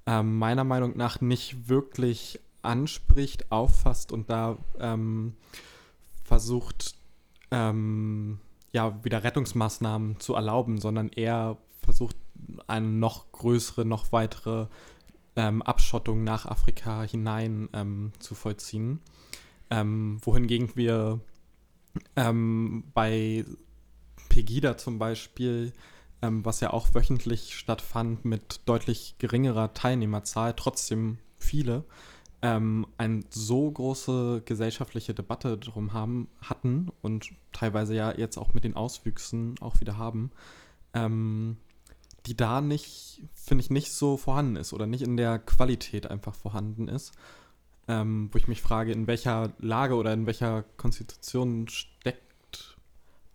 ähm, meiner Meinung nach nicht wirklich anspricht, auffasst und da ähm, versucht, ähm, ja, wieder Rettungsmaßnahmen zu erlauben, sondern eher versucht, eine noch größere, noch weitere ähm, Abschottung nach Afrika hinein ähm, zu vollziehen. Ähm, wohingegen wir ähm, bei Pegida zum Beispiel, was ja auch wöchentlich stattfand mit deutlich geringerer Teilnehmerzahl, trotzdem viele, ähm, eine so große gesellschaftliche Debatte drum haben, hatten und teilweise ja jetzt auch mit den Auswüchsen auch wieder haben, ähm, die da nicht, finde ich, nicht so vorhanden ist oder nicht in der Qualität einfach vorhanden ist. Ähm, wo ich mich frage, in welcher Lage oder in welcher Konstitution steckt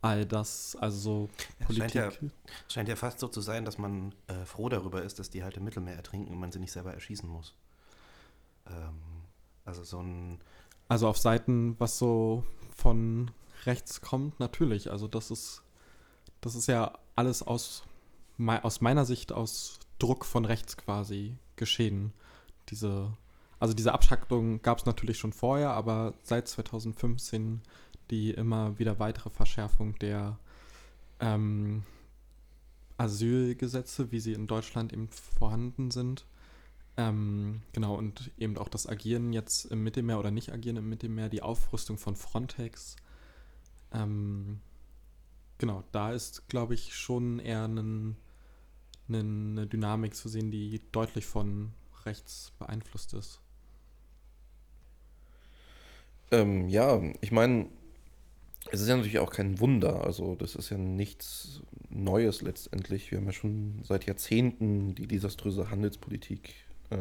all das, also so Politik. Es scheint ja, scheint ja fast so zu sein, dass man äh, froh darüber ist, dass die halt im Mittelmeer ertrinken und man sie nicht selber erschießen muss. Ähm, also so ein. Also auf Seiten, was so von rechts kommt, natürlich. Also das ist, das ist ja alles aus, aus meiner Sicht aus Druck von rechts quasi geschehen. Diese, also diese Abschaktung gab es natürlich schon vorher, aber seit 2015 die immer wieder weitere Verschärfung der ähm, Asylgesetze, wie sie in Deutschland eben vorhanden sind. Ähm, genau, und eben auch das Agieren jetzt im Mittelmeer oder nicht Agieren im Mittelmeer, die Aufrüstung von Frontex. Ähm, genau, da ist, glaube ich, schon eher einen, eine Dynamik zu sehen, die deutlich von rechts beeinflusst ist. Ähm, ja, ich meine, es ist ja natürlich auch kein Wunder. Also, das ist ja nichts Neues letztendlich. Wir haben ja schon seit Jahrzehnten die desaströse Handelspolitik äh,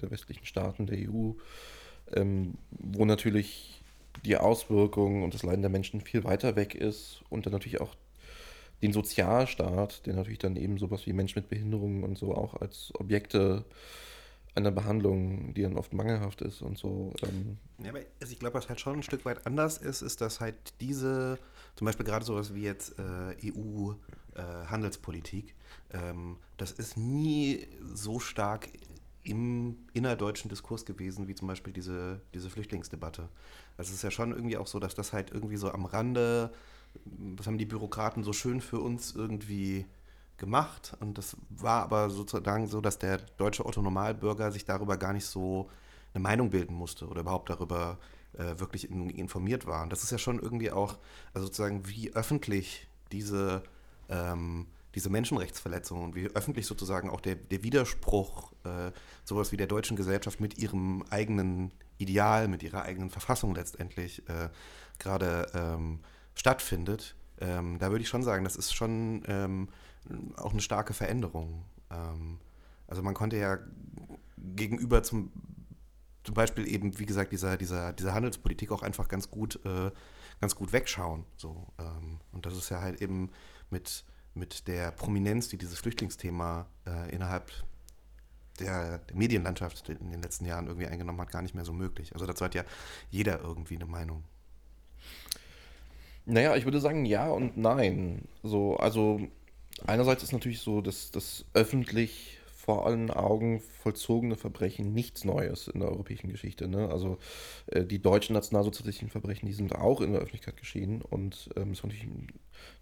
der westlichen Staaten, der EU, ähm, wo natürlich die Auswirkungen und das Leiden der Menschen viel weiter weg ist und dann natürlich auch den Sozialstaat, der natürlich dann eben sowas wie Menschen mit Behinderungen und so auch als Objekte einer Behandlung, die dann oft mangelhaft ist und so. Ähm. Ja, aber also ich glaube, was halt schon ein Stück weit anders ist, ist, dass halt diese, zum Beispiel gerade sowas wie jetzt äh, EU-Handelspolitik, äh, ähm, das ist nie so stark im innerdeutschen Diskurs gewesen, wie zum Beispiel diese, diese Flüchtlingsdebatte. Also es ist ja schon irgendwie auch so, dass das halt irgendwie so am Rande, das haben die Bürokraten so schön für uns irgendwie gemacht. Und das war aber sozusagen so, dass der deutsche Otto-Normalbürger sich darüber gar nicht so eine Meinung bilden musste oder überhaupt darüber äh, wirklich informiert war. Und das ist ja schon irgendwie auch, also sozusagen, wie öffentlich diese ähm, diese Menschenrechtsverletzungen und wie öffentlich sozusagen auch der, der Widerspruch äh, sowas wie der deutschen Gesellschaft mit ihrem eigenen Ideal, mit ihrer eigenen Verfassung letztendlich äh, gerade ähm, stattfindet, ähm, da würde ich schon sagen, das ist schon ähm, auch eine starke Veränderung. Ähm, also man konnte ja gegenüber zum, zum Beispiel eben, wie gesagt, dieser, dieser, dieser Handelspolitik auch einfach ganz gut, äh, ganz gut wegschauen. So, ähm, und das ist ja halt eben mit, mit der Prominenz, die dieses Flüchtlingsthema äh, innerhalb der, der, Medienlandschaft in den letzten Jahren irgendwie eingenommen hat, gar nicht mehr so möglich. Also dazu hat ja jeder irgendwie eine Meinung. Naja, ich würde sagen ja und nein. So, also einerseits ist natürlich so, dass das öffentlich vor allen Augen vollzogene Verbrechen nichts Neues in der europäischen Geschichte. Ne? Also äh, die deutschen nationalsozialistischen Verbrechen, die sind auch in der Öffentlichkeit geschehen und ähm,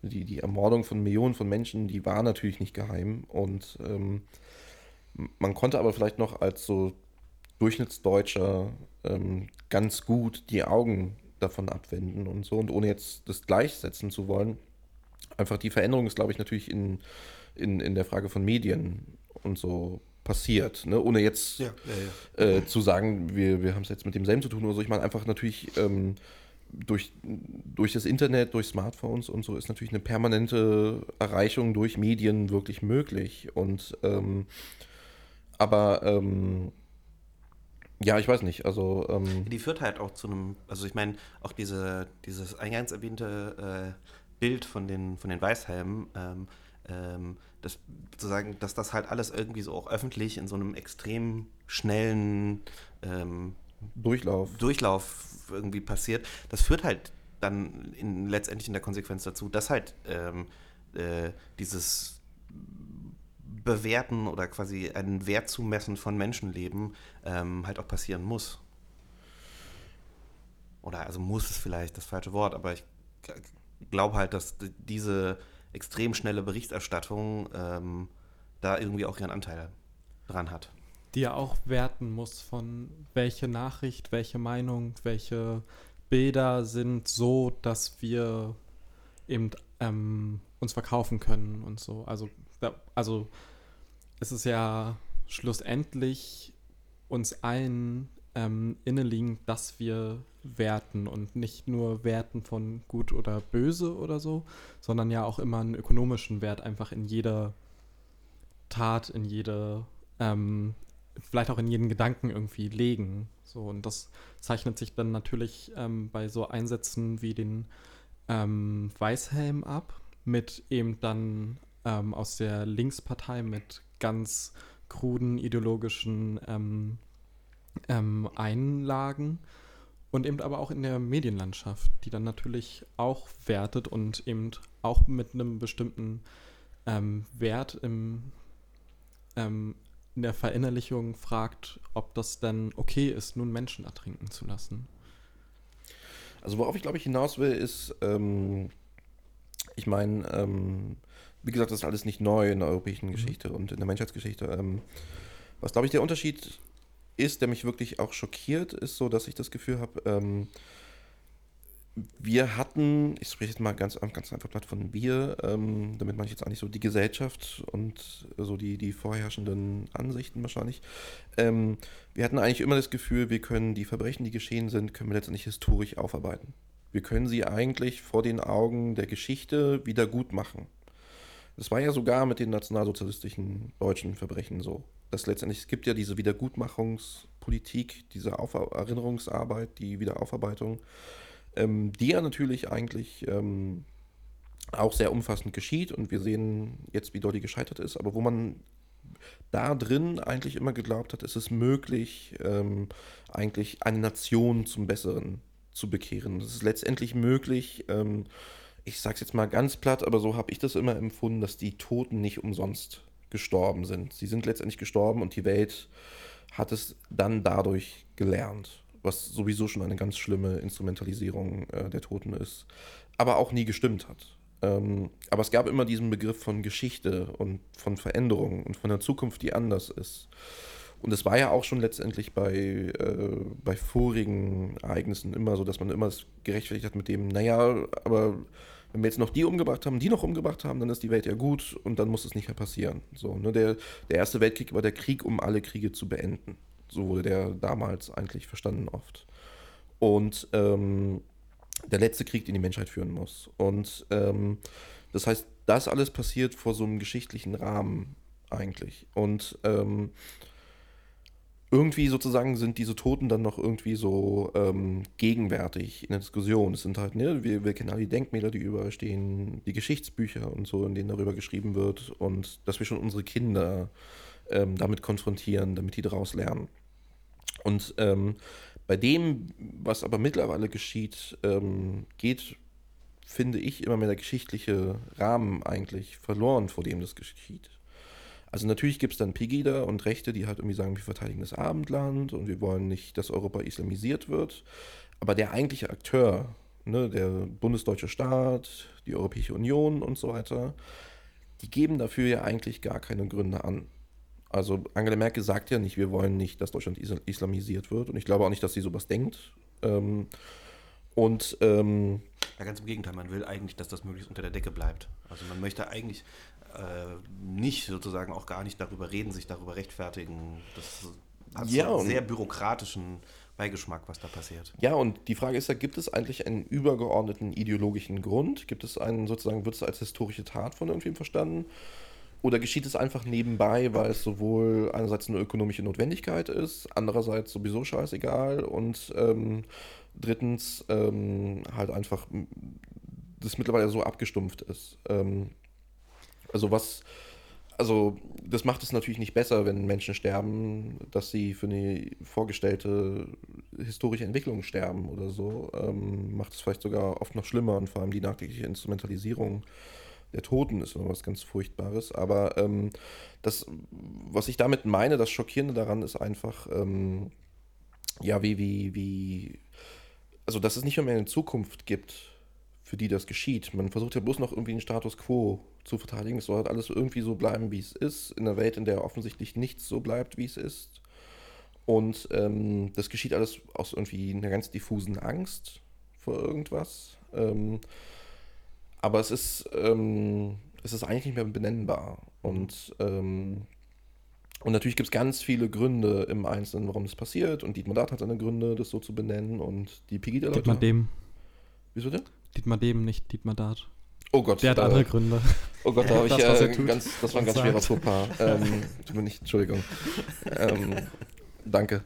die, die Ermordung von Millionen von Menschen, die war natürlich nicht geheim und ähm, man konnte aber vielleicht noch als so Durchschnittsdeutscher ähm, ganz gut die Augen davon abwenden und so und ohne jetzt das gleichsetzen zu wollen. Einfach die Veränderung ist, glaube ich, natürlich in, in, in der Frage von Medien und so passiert, ne? ohne jetzt ja, ja, ja. Äh, zu sagen, wir, wir haben es jetzt mit demselben zu tun oder so. Ich meine einfach natürlich ähm, durch, durch das Internet, durch Smartphones und so ist natürlich eine permanente Erreichung durch Medien wirklich möglich. Und ähm, aber ähm, ja, ich weiß nicht. Also ähm, die führt halt auch zu einem, also ich meine auch diese dieses eingangs erwähnte äh, Bild von den von den Weißhelmen. Ähm, ähm, das, sozusagen, dass das halt alles irgendwie so auch öffentlich in so einem extrem schnellen ähm, Durchlauf. Durchlauf irgendwie passiert, das führt halt dann in, letztendlich in der Konsequenz dazu, dass halt ähm, äh, dieses Bewerten oder quasi einen Wert zu messen von Menschenleben ähm, halt auch passieren muss. Oder also muss es vielleicht das falsche Wort, aber ich glaube halt, dass diese extrem schnelle Berichterstattung ähm, da irgendwie auch ihren Anteil dran hat. Die ja auch werten muss von welche Nachricht, welche Meinung, welche Bilder sind so, dass wir eben ähm, uns verkaufen können und so. Also, also es ist ja schlussendlich uns allen ähm, inneliegend, dass wir werten und nicht nur werten von gut oder böse oder so, sondern ja auch immer einen ökonomischen Wert einfach in jeder Tat, in jede, ähm, vielleicht auch in jeden Gedanken irgendwie legen. So, und das zeichnet sich dann natürlich ähm, bei so Einsätzen wie den ähm, Weißhelm ab, mit eben dann ähm, aus der Linkspartei mit ganz kruden ideologischen ähm, Einlagen und eben aber auch in der Medienlandschaft, die dann natürlich auch wertet und eben auch mit einem bestimmten ähm, Wert im, ähm, in der Verinnerlichung fragt, ob das denn okay ist, nun Menschen ertrinken zu lassen. Also worauf ich glaube ich hinaus will, ist, ähm, ich meine, ähm, wie gesagt, das ist alles nicht neu in der europäischen mhm. Geschichte und in der Menschheitsgeschichte. Ähm, was glaube ich der Unterschied ist, der mich wirklich auch schockiert, ist so, dass ich das Gefühl habe, ähm, wir hatten, ich spreche jetzt mal ganz, ganz einfach platt von wir, ähm, damit meine ich jetzt eigentlich so die Gesellschaft und so die, die vorherrschenden Ansichten wahrscheinlich. Ähm, wir hatten eigentlich immer das Gefühl, wir können die Verbrechen, die geschehen sind, können wir letztendlich historisch aufarbeiten. Wir können sie eigentlich vor den Augen der Geschichte wieder gut machen. Das war ja sogar mit den nationalsozialistischen deutschen Verbrechen so dass letztendlich, es gibt ja diese Wiedergutmachungspolitik, diese Auf Erinnerungsarbeit, die Wiederaufarbeitung, ähm, die ja natürlich eigentlich ähm, auch sehr umfassend geschieht und wir sehen jetzt, wie die gescheitert ist, aber wo man da drin eigentlich immer geglaubt hat, es ist möglich, ähm, eigentlich eine Nation zum Besseren zu bekehren. Es ist letztendlich möglich, ähm, ich sage es jetzt mal ganz platt, aber so habe ich das immer empfunden, dass die Toten nicht umsonst gestorben sind. Sie sind letztendlich gestorben und die Welt hat es dann dadurch gelernt, was sowieso schon eine ganz schlimme Instrumentalisierung äh, der Toten ist, aber auch nie gestimmt hat. Ähm, aber es gab immer diesen Begriff von Geschichte und von Veränderung und von der Zukunft, die anders ist. Und es war ja auch schon letztendlich bei, äh, bei vorigen Ereignissen immer so, dass man immer es gerechtfertigt hat mit dem, naja, aber wenn wir jetzt noch die umgebracht haben, die noch umgebracht haben, dann ist die Welt ja gut und dann muss es nicht mehr passieren. So, ne? der, der Erste Weltkrieg war der Krieg, um alle Kriege zu beenden. So wurde der damals eigentlich verstanden oft. Und ähm, der letzte Krieg, den die Menschheit führen muss. Und ähm, das heißt, das alles passiert vor so einem geschichtlichen Rahmen eigentlich. Und ähm, irgendwie sozusagen sind diese Toten dann noch irgendwie so ähm, gegenwärtig in der Diskussion. Es sind halt, ne, wir, wir kennen alle die Denkmäler, die überall stehen, die Geschichtsbücher und so, in denen darüber geschrieben wird und dass wir schon unsere Kinder ähm, damit konfrontieren, damit die daraus lernen. Und ähm, bei dem, was aber mittlerweile geschieht, ähm, geht, finde ich, immer mehr der geschichtliche Rahmen eigentlich verloren, vor dem das geschieht. Also natürlich gibt es dann Pegida und Rechte, die halt irgendwie sagen, wir verteidigen das Abendland und wir wollen nicht, dass Europa islamisiert wird. Aber der eigentliche Akteur, ne, der bundesdeutsche Staat, die Europäische Union und so weiter, die geben dafür ja eigentlich gar keine Gründe an. Also Angela Merkel sagt ja nicht, wir wollen nicht, dass Deutschland islamisiert wird. Und ich glaube auch nicht, dass sie sowas denkt. Ähm, und ähm, ja, ganz im Gegenteil, man will eigentlich, dass das möglichst unter der Decke bleibt. Also man möchte eigentlich nicht sozusagen auch gar nicht darüber reden, sich darüber rechtfertigen. Das hat Ja, so einen sehr bürokratischen Beigeschmack, was da passiert. Ja, und die Frage ist ja, gibt es eigentlich einen übergeordneten ideologischen Grund? Gibt es einen sozusagen, wird es als historische Tat von irgendwem verstanden? Oder geschieht es einfach nebenbei, weil es sowohl einerseits eine ökonomische Notwendigkeit ist, andererseits sowieso scheißegal und ähm, drittens ähm, halt einfach das mittlerweile so abgestumpft ist. Ähm, also was, also das macht es natürlich nicht besser, wenn Menschen sterben, dass sie für eine vorgestellte historische Entwicklung sterben oder so. Ähm, macht es vielleicht sogar oft noch schlimmer und vor allem die nachträgliche Instrumentalisierung der Toten ist immer was ganz Furchtbares. Aber ähm, das, was ich damit meine, das Schockierende daran ist einfach, ähm, ja, wie, wie, wie, also dass es nicht mehr eine Zukunft gibt, für die das geschieht. Man versucht ja bloß noch irgendwie den Status quo zu verteidigen. Es soll halt alles irgendwie so bleiben, wie es ist, in einer Welt, in der offensichtlich nichts so bleibt, wie es ist. Und ähm, das geschieht alles aus irgendwie einer ganz diffusen Angst vor irgendwas. Ähm, aber es ist, ähm, es ist eigentlich nicht mehr benennbar. Und, ähm, und natürlich gibt es ganz viele Gründe im Einzelnen, warum das passiert. Und Dietmar Dart hat seine Gründe, das so zu benennen. Und die pegida Dietmar Dem. Wieso denn? Dietmar Dem, nicht Dietmar Dart. Oh Gott. Der hat äh, andere Gründe. Oh Gott, da habe ich Das, er äh, ganz, das war ein ganz schwerer. Fauxpas. Ähm, tut mir nicht, Entschuldigung. Ähm, danke.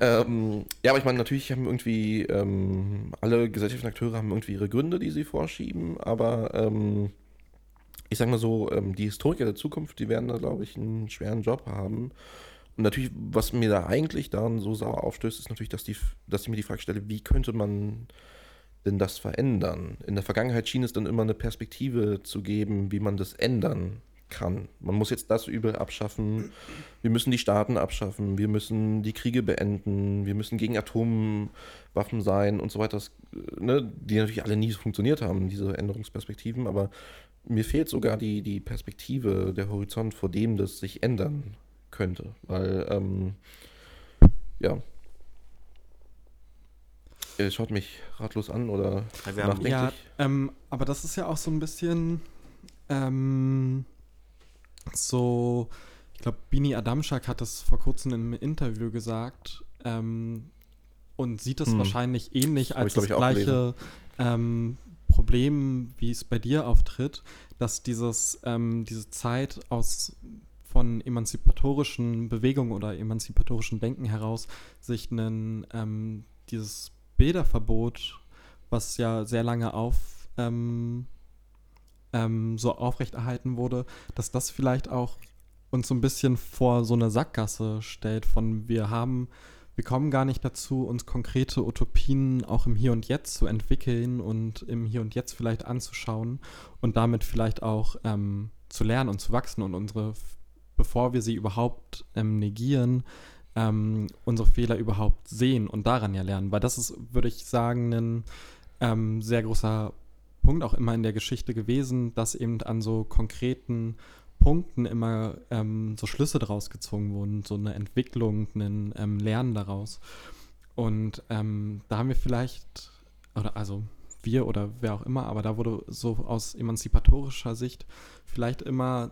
Ähm, ja, aber ich meine, natürlich haben irgendwie ähm, alle gesellschaftlichen Akteure haben irgendwie ihre Gründe, die sie vorschieben, aber ähm, ich sag mal so, ähm, die Historiker der Zukunft, die werden da, glaube ich, einen schweren Job haben. Und natürlich, was mir da eigentlich dann so sauer aufstößt, ist natürlich, dass, die, dass ich mir die Frage stelle, wie könnte man denn das verändern? In der Vergangenheit schien es dann immer eine Perspektive zu geben, wie man das ändern kann. Man muss jetzt das Übel abschaffen, wir müssen die Staaten abschaffen, wir müssen die Kriege beenden, wir müssen gegen Atomwaffen sein und so weiter, das, äh, ne, die natürlich alle nie funktioniert haben, diese Änderungsperspektiven, aber mir fehlt sogar die, die Perspektive, der Horizont, vor dem das sich ändern könnte, weil, ähm, ja, Ihr schaut mich ratlos an oder nachdenklich? Ja, ähm, aber das ist ja auch so ein bisschen ähm, so, ich glaube, Bini Adamschak hat das vor kurzem in einem Interview gesagt ähm, und sieht es Hm. wahrscheinlich ähnlich Das als ich, das gleiche ähm, Problem, wie es bei dir auftritt, dass dieses, ähm, diese Zeit aus von emanzipatorischen Bewegungen oder emanzipatorischen Denken heraus sich einen, ähm, dieses Bilderverbot, was ja sehr lange auf ähm, ähm, so aufrechterhalten wurde, dass das vielleicht auch uns so ein bisschen vor so eine Sackgasse stellt von wir haben, wir kommen gar nicht dazu, uns konkrete Utopien auch im Hier und Jetzt zu entwickeln und im Hier und Jetzt vielleicht anzuschauen und damit vielleicht auch ähm, zu lernen und zu wachsen und unsere, bevor wir sie überhaupt ähm, negieren, ähm, unsere Fehler überhaupt sehen und daran ja lernen. Weil das ist, würde ich sagen, ein ähm, sehr großer Punkt auch immer in der Geschichte gewesen, dass eben an so konkreten Punkten immer ähm, so Schlüsse daraus gezogen wurden, so eine Entwicklung, ein ähm, Lernen daraus. Und ähm, da haben wir vielleicht, oder also wir oder wer auch immer, aber da wurde so aus emanzipatorischer Sicht vielleicht immer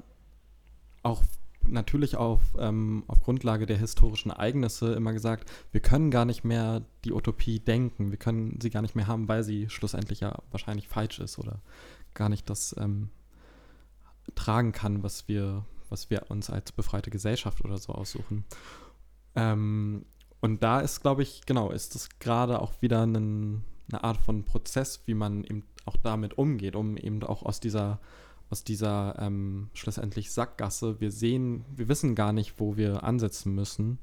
auch natürlich auf, ähm, auf Grundlage der historischen Ereignisse immer gesagt, wir können gar nicht mehr die Utopie denken, wir können sie gar nicht mehr haben, weil sie schlussendlich ja wahrscheinlich falsch ist oder gar nicht das ähm, tragen kann, was wir, was wir uns als befreite Gesellschaft oder so aussuchen. Ähm, und da ist, glaube ich, genau, ist das gerade auch wieder ein, eine Art von Prozess, wie man eben auch damit umgeht, um eben auch aus dieser aus dieser ähm, schlussendlich Sackgasse. Wir sehen, wir wissen gar nicht, wo wir ansetzen müssen,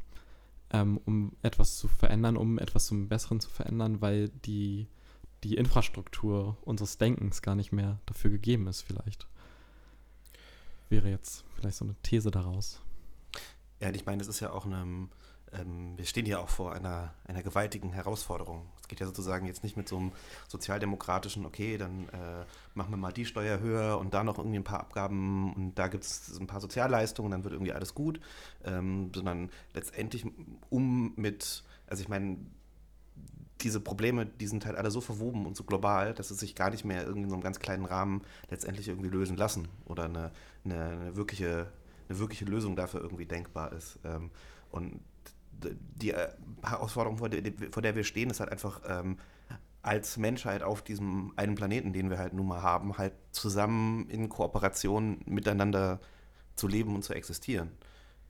ähm, um etwas zu verändern, um etwas zum Besseren zu verändern, weil die, die Infrastruktur unseres Denkens gar nicht mehr dafür gegeben ist, vielleicht. Wäre jetzt vielleicht so eine These daraus. Ja, ich meine, es ist ja auch eine, ähm, wir stehen hier auch vor einer, einer gewaltigen Herausforderung. Es geht ja sozusagen jetzt nicht mit so einem sozialdemokratischen, okay, dann äh, machen wir mal die Steuer höher und da noch irgendwie ein paar Abgaben und da gibt es ein paar Sozialleistungen, dann wird irgendwie alles gut, ähm, sondern letztendlich um mit, also ich meine, diese Probleme, die sind halt alle so verwoben und so global, dass es sich gar nicht mehr irgendwie in so einem ganz kleinen Rahmen letztendlich irgendwie lösen lassen oder eine, eine, eine wirkliche, eine wirkliche Lösung dafür irgendwie denkbar ist. Ähm, und die äh, Herausforderung, vor der, vor der wir stehen, ist halt einfach ähm, als Menschheit auf diesem einen Planeten, den wir halt nun mal haben, halt zusammen in Kooperation miteinander zu leben und zu existieren.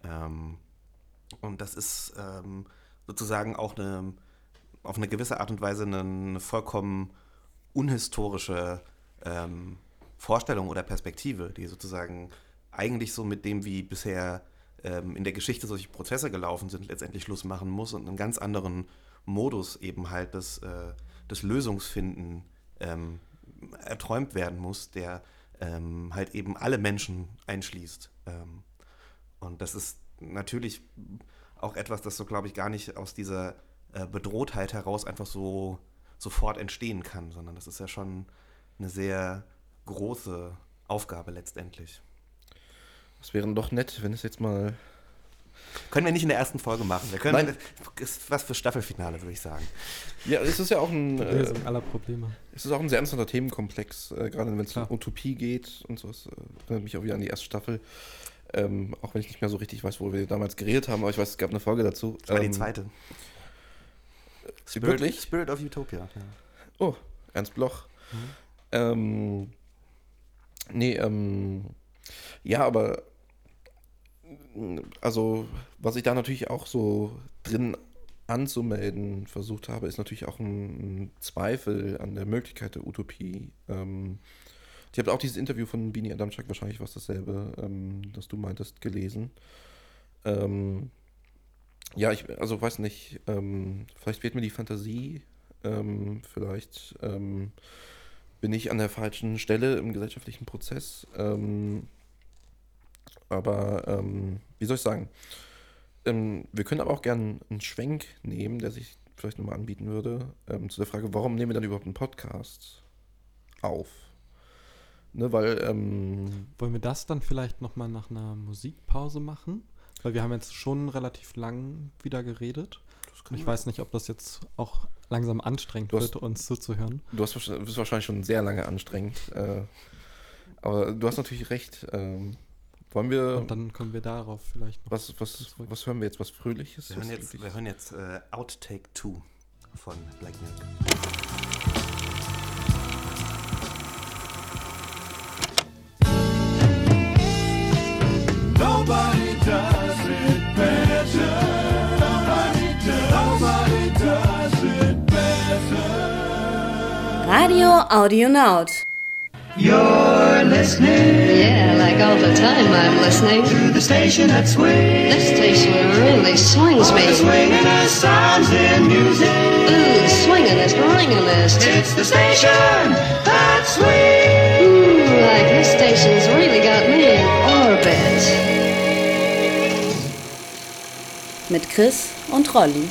Ähm, und das ist ähm, sozusagen auch eine, auf eine gewisse Art und Weise eine, eine vollkommen unhistorische ähm, Vorstellung oder Perspektive, die sozusagen eigentlich so mit dem, wie bisher ähm, in der Geschichte solche Prozesse gelaufen sind, letztendlich Schluss machen muss und einen ganz anderen Modus eben halt das, äh, das Lösungsfinden ähm, erträumt werden muss, der ähm, halt eben alle Menschen einschließt. Ähm, und das ist natürlich auch etwas, das so, glaube ich, gar nicht aus dieser äh, Bedrohtheit heraus einfach so sofort entstehen kann, sondern das ist ja schon eine sehr große Aufgabe letztendlich. Das wäre doch nett, wenn es jetzt mal. Können wir nicht in der ersten Folge machen. Wir können Nein. ist was für Staffelfinale, würde ich sagen. Ja, es ist ja auch ein. Äh, aller Probleme. Es ist auch ein sehr interessanter Themenkomplex, äh, gerade wenn es um Utopie geht und so. Es äh, erinnert mich auch wieder an die erste Staffel. Ähm, auch wenn ich nicht mehr so richtig weiß, wo wir damals geredet haben, aber ich weiß, es gab eine Folge dazu. Das war ähm, die zweite. Spirit, wirklich? Spirit of Utopia. Ja. Oh, Ernst Bloch. Mhm. Ähm, nee, ähm, ja, aber also was ich da natürlich auch so drin anzumelden versucht habe, ist natürlich auch ein, Zweifel an der Möglichkeit der Utopie. Ähm, ich habe auch dieses Interview von Bini Adamczak, wahrscheinlich was dasselbe, ähm, das du meintest, gelesen. Ähm, ja, ich, also weiß nicht, ähm, vielleicht wird mir die Fantasie, ähm, vielleicht ähm, bin ich an der falschen Stelle im gesellschaftlichen Prozess. Ähm, aber ähm, wie soll ich sagen? Ähm, wir können aber auch gerne einen Schwenk nehmen, der sich vielleicht nochmal anbieten würde, ähm, zu der Frage, warum nehmen wir dann überhaupt einen Podcast auf? Ne, weil, ähm, Wollen wir das dann vielleicht nochmal nach einer Musikpause machen? Weil wir haben jetzt schon relativ lang wieder geredet. Ich weiß nicht, ob das jetzt auch langsam anstrengend hast, wird, uns zuzuhören. Du hast, bist wahrscheinlich schon sehr lange anstrengend. Äh, aber du hast natürlich recht. Ähm, wollen wir. Und dann können wir darauf vielleicht noch. Was, was, was hören wir jetzt? Was Fröhliches? Wir hören jetzt, wir hören jetzt äh, Outtake 2 von Black Milk. Nobody does it better. Nobody does, nobody does it better. Radio Audionaut. You're listening. Yeah, like all the time I'm listening. To the station that swings. This station really swings me. The swinging sounds in music. Ooh, swingin'est, ringin'est. It's the station that swings. Ooh, like this station's really got me in orbit. Mit Chris und Rolli.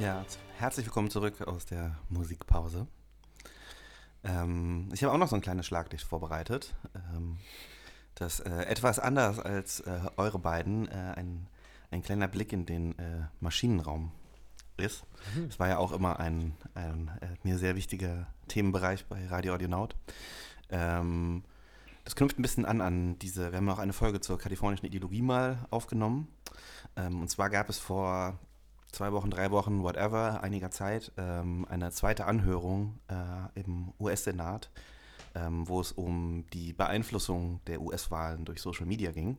Ja, herzlich willkommen zurück aus der Musikpause. Ähm, ich habe auch noch so ein kleines Schlaglicht vorbereitet, ähm, das äh, etwas anders als äh, eure beiden äh, ein, ein kleiner Blick in den äh, Maschinenraum ist. Mhm. Das war ja auch immer ein, ein äh, mir sehr wichtiger Themenbereich bei Radio Audionaut. Ähm, das knüpft ein bisschen an an diese, wir haben auch eine Folge zur kalifornischen Ideologie mal aufgenommen. Ähm, und zwar gab es vor zwei Wochen, drei Wochen, whatever, einiger Zeit, ähm, eine zweite Anhörung äh, im US-Senat, ähm, wo es um die Beeinflussung der US-Wahlen durch Social Media ging.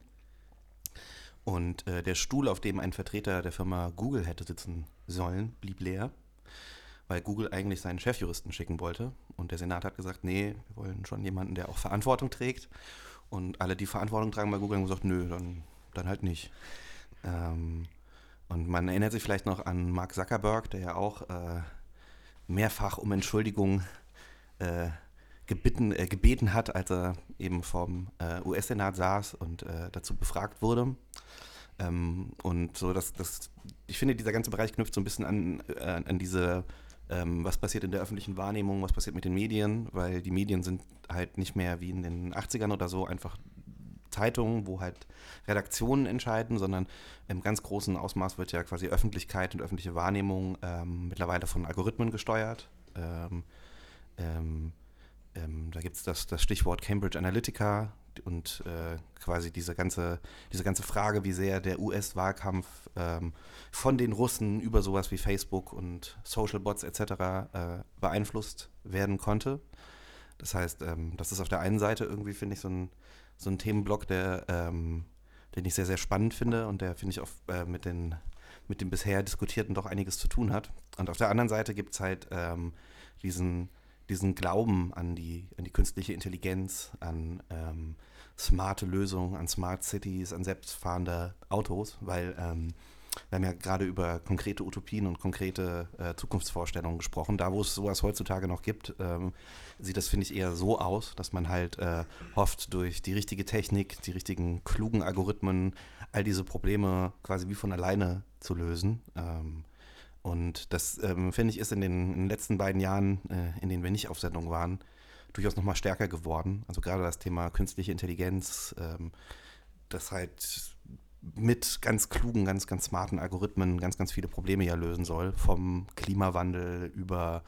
Und äh, der Stuhl, auf dem ein Vertreter der Firma Google hätte sitzen sollen, blieb leer, weil Google eigentlich seinen Chefjuristen schicken wollte. Und der Senat hat gesagt, nee, wir wollen schon jemanden, der auch Verantwortung trägt. Und alle, die Verantwortung tragen bei Google, haben gesagt, nö, dann, dann halt nicht. Ähm, und man erinnert sich vielleicht noch an Mark Zuckerberg, der ja auch äh, mehrfach um Entschuldigung äh, gebeten, äh, gebeten hat, als er eben vom äh, US-Senat saß und äh, dazu befragt wurde. Ähm, und so, dass das, ich finde, dieser ganze Bereich knüpft so ein bisschen an, äh, an diese, ähm, was passiert in der öffentlichen Wahrnehmung, was passiert mit den Medien, weil die Medien sind halt nicht mehr wie in den 80ern oder so einfach Zeitungen, wo halt Redaktionen entscheiden, sondern im ganz großen Ausmaß wird ja quasi Öffentlichkeit und öffentliche Wahrnehmung ähm, mittlerweile von Algorithmen gesteuert. Ähm, ähm, ähm da gibt es das, das Stichwort Cambridge Analytica und äh, quasi diese ganze, diese ganze Frage, wie sehr der US-Wahlkampf ähm, von den Russen über sowas wie Facebook und Social Bots etc. Äh, beeinflusst werden konnte. Das heißt, ähm, das ist auf der einen Seite irgendwie, finde ich, so ein so ein Themenblock, der, ähm, den ich sehr, sehr spannend finde und der, finde ich, auch äh, mit, den, mit dem bisher Diskutierten doch einiges zu tun hat. Und auf der anderen Seite gibt es halt ähm, diesen, diesen Glauben an die, an die künstliche Intelligenz, an ähm, smarte Lösungen, an Smart Cities, an selbstfahrende Autos, weil ähm, wir haben ja gerade über konkrete Utopien und konkrete äh, Zukunftsvorstellungen gesprochen. Da, wo es sowas heutzutage noch gibt, ähm, sieht das, finde ich, eher so aus, dass man halt äh, hofft, durch die richtige Technik, die richtigen klugen Algorithmen, all diese Probleme quasi wie von alleine zu lösen. Ähm, und das, ähm, finde ich, ist in den, in den, letzten beiden Jahren, äh, in denen wir nicht auf Sendung waren, durchaus nochmal stärker geworden. Also gerade das Thema künstliche Intelligenz, ähm, das halt mit ganz klugen, ganz, ganz smarten Algorithmen ganz, ganz viele Probleme ja lösen soll. Vom Klimawandel über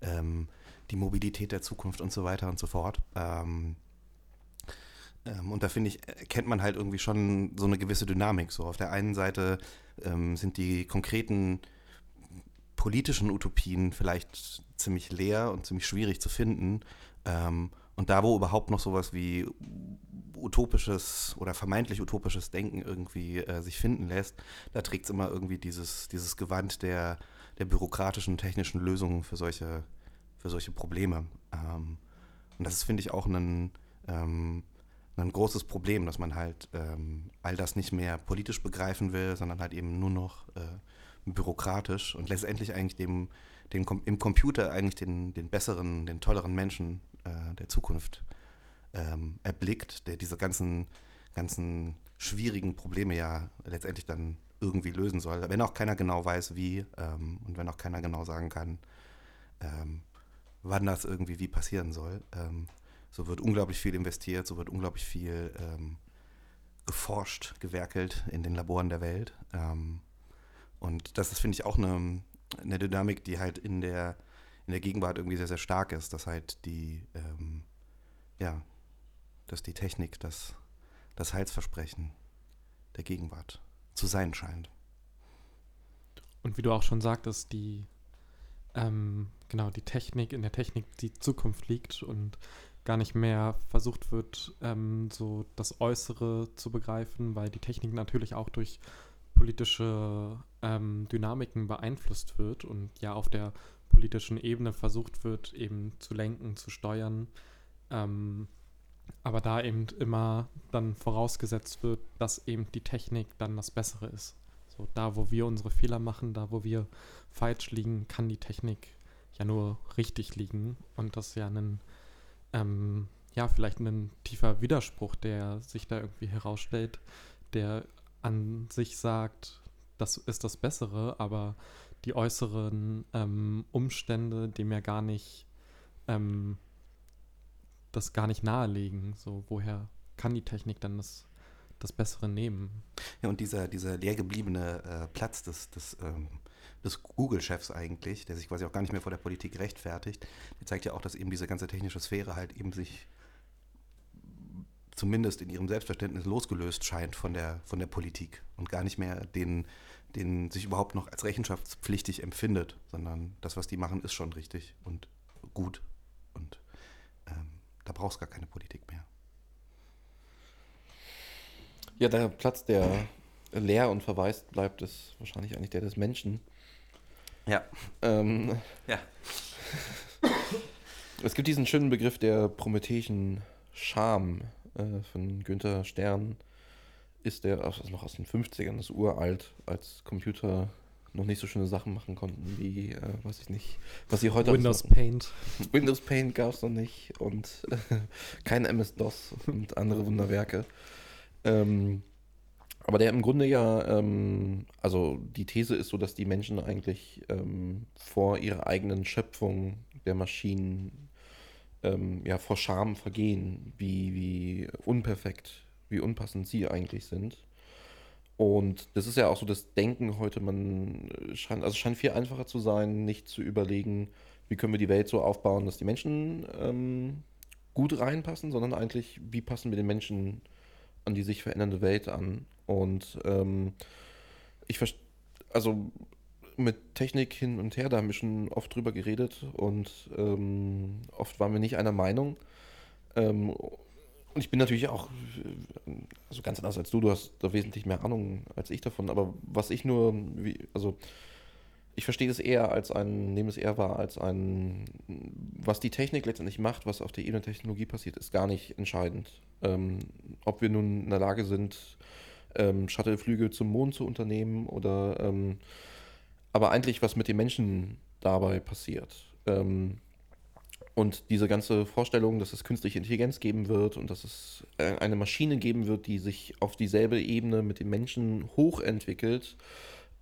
ähm, die Mobilität der Zukunft und so weiter und so fort. Ähm, ähm, und da finde ich, kennt man halt irgendwie schon so eine gewisse Dynamik. So auf der einen Seite ähm, sind die konkreten politischen Utopien vielleicht ziemlich leer und ziemlich schwierig zu finden. Und da, wo überhaupt noch sowas wie utopisches oder vermeintlich utopisches Denken irgendwie äh, sich finden lässt, da trägt es immer irgendwie dieses, dieses Gewand der, der bürokratischen, technischen Lösungen für solche, für solche Probleme. Ähm, und das ist, finde ich, auch ein, ähm, ein großes Problem, dass man halt ähm, all das nicht mehr politisch begreifen will, sondern halt eben nur noch äh, bürokratisch und letztendlich eigentlich dem, dem im Computer eigentlich den, den besseren, den tolleren Menschen äh, der Zukunft ähm, erblickt, der diese ganzen, ganzen schwierigen Probleme ja letztendlich dann irgendwie lösen soll. Wenn auch keiner genau weiß, wie ähm, und wenn auch keiner genau sagen kann, ähm, wann das irgendwie wie passieren soll. Ähm, so wird unglaublich viel investiert, so wird unglaublich viel ähm, geforscht, gewerkelt in den Laboren der Welt. Ähm, und das ist, finde ich, auch eine, eine Dynamik, die halt in der in der Gegenwart irgendwie sehr, sehr stark ist, dass halt die, ähm, ja, dass die Technik das, das Heilsversprechen der Gegenwart zu sein scheint. Und wie du auch schon sagtest, die, ähm, genau, die Technik, in der Technik die Zukunft liegt und gar nicht mehr versucht wird, ähm, so das Äußere zu begreifen, weil die Technik natürlich auch durch politische ähm, Dynamiken beeinflusst wird und ja auf der politischen Ebene versucht wird, eben zu lenken, zu steuern. Ähm, aber da eben immer dann vorausgesetzt wird, dass eben die Technik dann das Bessere ist. So, da, wo wir unsere Fehler machen, da, wo wir falsch liegen, kann die Technik ja nur richtig liegen. Und das ist ja ein, ähm, ja, vielleicht ein tiefer Widerspruch, der sich da irgendwie herausstellt, der an sich sagt, das ist das Bessere, aber die äußeren ähm, Umstände, die mir gar nicht ähm, das gar nicht nahelegen. So, woher kann die Technik dann das, das Bessere nehmen? Ja, und dieser, dieser leer gebliebene äh, Platz des, des, ähm, des Google-Chefs eigentlich, der sich quasi auch gar nicht mehr vor der Politik rechtfertigt, der zeigt ja auch, dass eben diese ganze technische Sphäre halt eben sich zumindest in ihrem Selbstverständnis losgelöst scheint von der, von der Politik und gar nicht mehr den, den sich überhaupt noch als rechenschaftspflichtig empfindet, sondern das, was die machen, ist schon richtig und gut. Und ähm, da brauchst gar keine Politik mehr. Ja, der Platz, der leer und verwaist bleibt, ist wahrscheinlich eigentlich der des Menschen. Ja. Ähm, Ja. Es gibt diesen schönen Begriff der prometheischen Scham äh, von Günther Stern. Ist der also noch aus den 50ern, das ist uralt, als Computer noch nicht so schöne Sachen machen konnten wie, äh, weiß ich nicht, was sie heute Windows. Paint. Windows Paint gab es noch nicht und äh, kein MS-DOS und andere Wunderwerke. Ähm, aber der im Grunde ja, ähm, also die These ist so, dass die Menschen eigentlich ähm, vor ihrer eigenen Schöpfung der Maschinen ähm, ja vor Scham vergehen, wie, wie unperfekt, wie unpassend sie eigentlich sind. Und das ist ja auch so das Denken heute, man scheint, also scheint viel einfacher zu sein, nicht zu überlegen, wie können wir die Welt so aufbauen, dass die Menschen ähm, gut reinpassen, sondern eigentlich, wie passen wir den Menschen an die sich verändernde Welt an. Und ähm, ich verstehe, also mit Technik hin und her, da haben wir schon oft drüber geredet und ähm, oft waren wir nicht einer Meinung. Ähm, und ich bin natürlich auch, also ganz anders als du, du hast da wesentlich mehr Ahnung als ich davon, aber was ich nur, also ich verstehe es eher als ein, nehme es eher wahr als ein, was die Technik letztendlich macht, was auf der Ebene der Technologie passiert, ist gar nicht entscheidend. Ähm, ob wir nun in der Lage sind, ähm, Shuttleflüge zum Mond zu unternehmen oder ähm, aber eigentlich was mit den Menschen dabei passiert. Ähm, und diese ganze Vorstellung, dass es künstliche Intelligenz geben wird und dass es äh, eine Maschine geben wird, die sich auf dieselbe Ebene mit den Menschen hochentwickelt,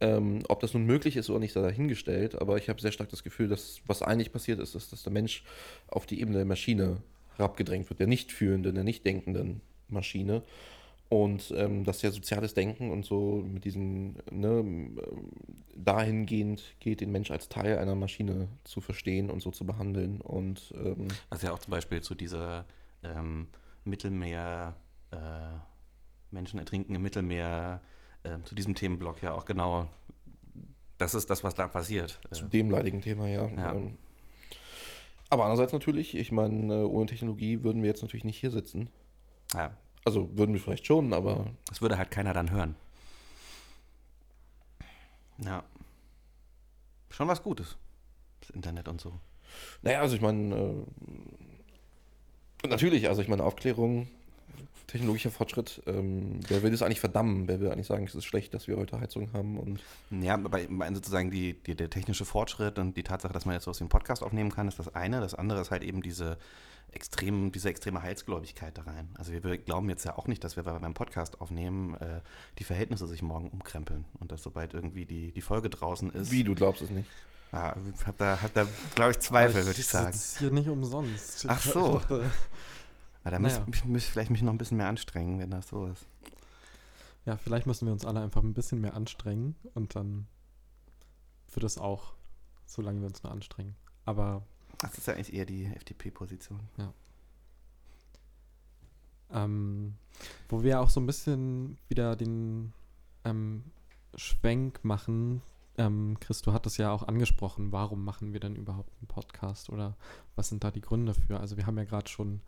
ähm, ob das nun möglich ist oder nicht, sei dahingestellt. Aber ich habe sehr stark das Gefühl, dass was eigentlich passiert ist, ist, dass der Mensch auf die Ebene der Maschine herabgedrängt wird, der nicht fühlenden, der nicht denkenden Maschine. Und ähm, dass ja soziales Denken und so mit diesen, ne, dahingehend geht, den Mensch als Teil einer Maschine zu verstehen und so zu behandeln. Und ähm, Was ja auch zum Beispiel zu dieser ähm, Mittelmeer, äh, Menschen ertrinken im Mittelmeer, äh, zu diesem Themenblock ja auch genau, das ist das, was da passiert. zu dem leidigen Thema, ja. Ja. Ähm, aber andererseits natürlich, ich meine, äh, ohne Technologie würden wir jetzt natürlich nicht hier sitzen. Ja. Also würden wir vielleicht schon, aber. Das würde halt keiner dann hören. Ja. Schon was Gutes. Das Internet und so. Naja, also ich meine, äh, natürlich, also ich meine, Aufklärung, technologischer Fortschritt, ähm, wer will das eigentlich verdammen? Wer will eigentlich sagen, es ist schlecht, dass wir heute Heizung haben und. Ja, aber ich meine sozusagen die, die, der technische Fortschritt und die Tatsache, dass man jetzt aus dem Podcast aufnehmen kann, ist das eine. Das andere ist halt eben diese extrem, diese extreme Heilsgläubigkeit da rein. Also wir, wir glauben jetzt ja auch nicht, dass wir weil wir beim Podcast aufnehmen, äh, die Verhältnisse sich morgen umkrempeln und dass sobald irgendwie die, die Folge draußen ist. Wie, du glaubst es nicht? Ja, hab da, hab da glaube ich, Zweifel, würde ich sagen. sitz hier nicht umsonst. Ach Ich so. dachte- Ja, da müsste Naja. ich müsste vielleicht mich noch ein bisschen mehr anstrengen, wenn das so ist. Ja, vielleicht müssen wir uns alle einfach ein bisschen mehr anstrengen und dann wird es auch, solange wir uns nur anstrengen. Aber Das ist ja eigentlich eher die FDP-Position. Ja. Ähm, wo wir auch so ein bisschen wieder den ähm, Schwenk machen. Ähm, Chris, du hattest ja auch angesprochen, warum machen wir denn überhaupt einen Podcast oder was sind da die Gründe für? Also wir haben ja gerade schon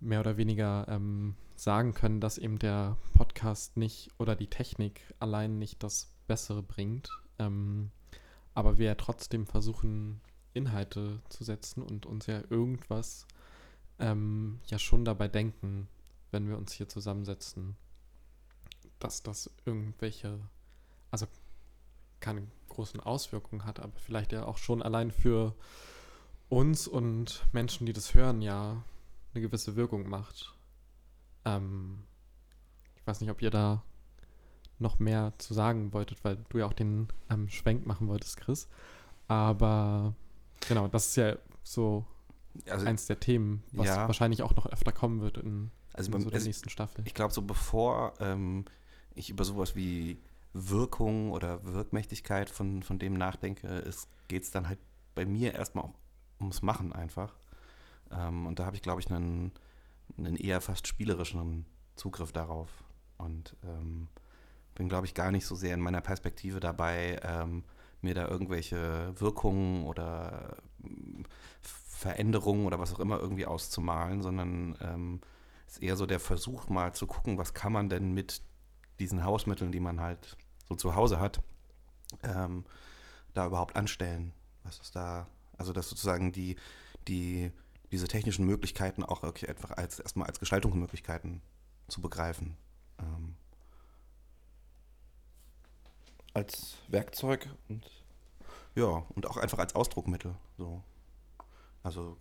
mehr oder weniger ähm, sagen können, dass eben der Podcast nicht oder die Technik allein nicht das Bessere bringt. Ähm, aber wir ja trotzdem versuchen, Inhalte zu setzen und uns ja irgendwas ähm, ja schon dabei denken, wenn wir uns hier zusammensetzen, dass das irgendwelche, also keine großen Auswirkungen hat, aber vielleicht ja auch schon allein für uns und Menschen, die das hören, ja eine gewisse Wirkung macht. Ähm, ich weiß nicht, ob ihr da noch mehr zu sagen wolltet, weil du ja auch den ähm, Schwenk machen wolltest, Chris. Aber genau, das ist ja so Also, eins der Themen, was ja. wahrscheinlich auch noch öfter kommen wird in, Also in so der es- nächsten Staffel. Ich glaube, so bevor ähm, ich über sowas wie Wirkung oder Wirkmächtigkeit von, von dem nachdenke, geht es dann halt bei mir erstmal auch ums Machen einfach. Ähm, und da habe ich, glaube ich, einen, einen eher fast spielerischen Zugriff darauf. Und ähm, bin, glaube ich, gar nicht so sehr in meiner Perspektive dabei, ähm, mir da irgendwelche Wirkungen oder ähm, Veränderungen oder was auch immer irgendwie auszumalen, sondern ähm, ist eher so der Versuch, mal zu gucken, was kann man denn mit diesen Hausmitteln, die man halt so zu Hause hat, ähm, da überhaupt anstellen. Was ist da, also dass sozusagen die, die, diese technischen Möglichkeiten auch wirklich einfach als erstmal als Gestaltungsmöglichkeiten zu begreifen. Ähm, als Werkzeug und ja, und auch einfach als Ausdruckmittel. So. Also,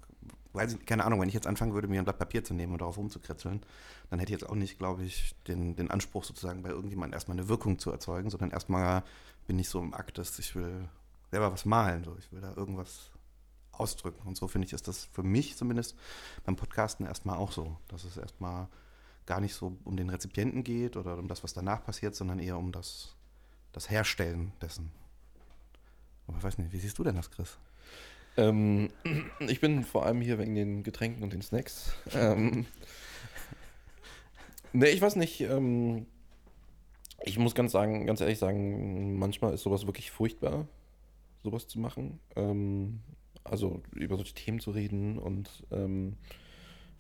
weiß ich, keine Ahnung, wenn ich jetzt anfangen würde, mir ein Blatt Papier zu nehmen und darauf rumzukritzeln, dann hätte ich jetzt auch nicht, glaube ich, den, den Anspruch sozusagen bei irgendjemandem erstmal eine Wirkung zu erzeugen, sondern erstmal bin ich so im Akt, dass ich will selber was malen. So. Ich will da irgendwas ausdrücken. Und so finde ich, ist das für mich zumindest beim Podcasten erstmal auch so, dass es erstmal gar nicht so um den Rezipienten geht oder um das, was danach passiert, sondern eher um das, das Herstellen dessen. Aber ich weiß nicht, wie siehst du denn das, Chris? Ähm, ich bin vor allem hier wegen den Getränken und den Snacks. ähm, ne, ich weiß nicht. Ähm, ich muss ganz sagen, ganz ehrlich sagen, manchmal ist sowas wirklich furchtbar, sowas zu machen. Ähm, also über solche Themen zu reden und ähm,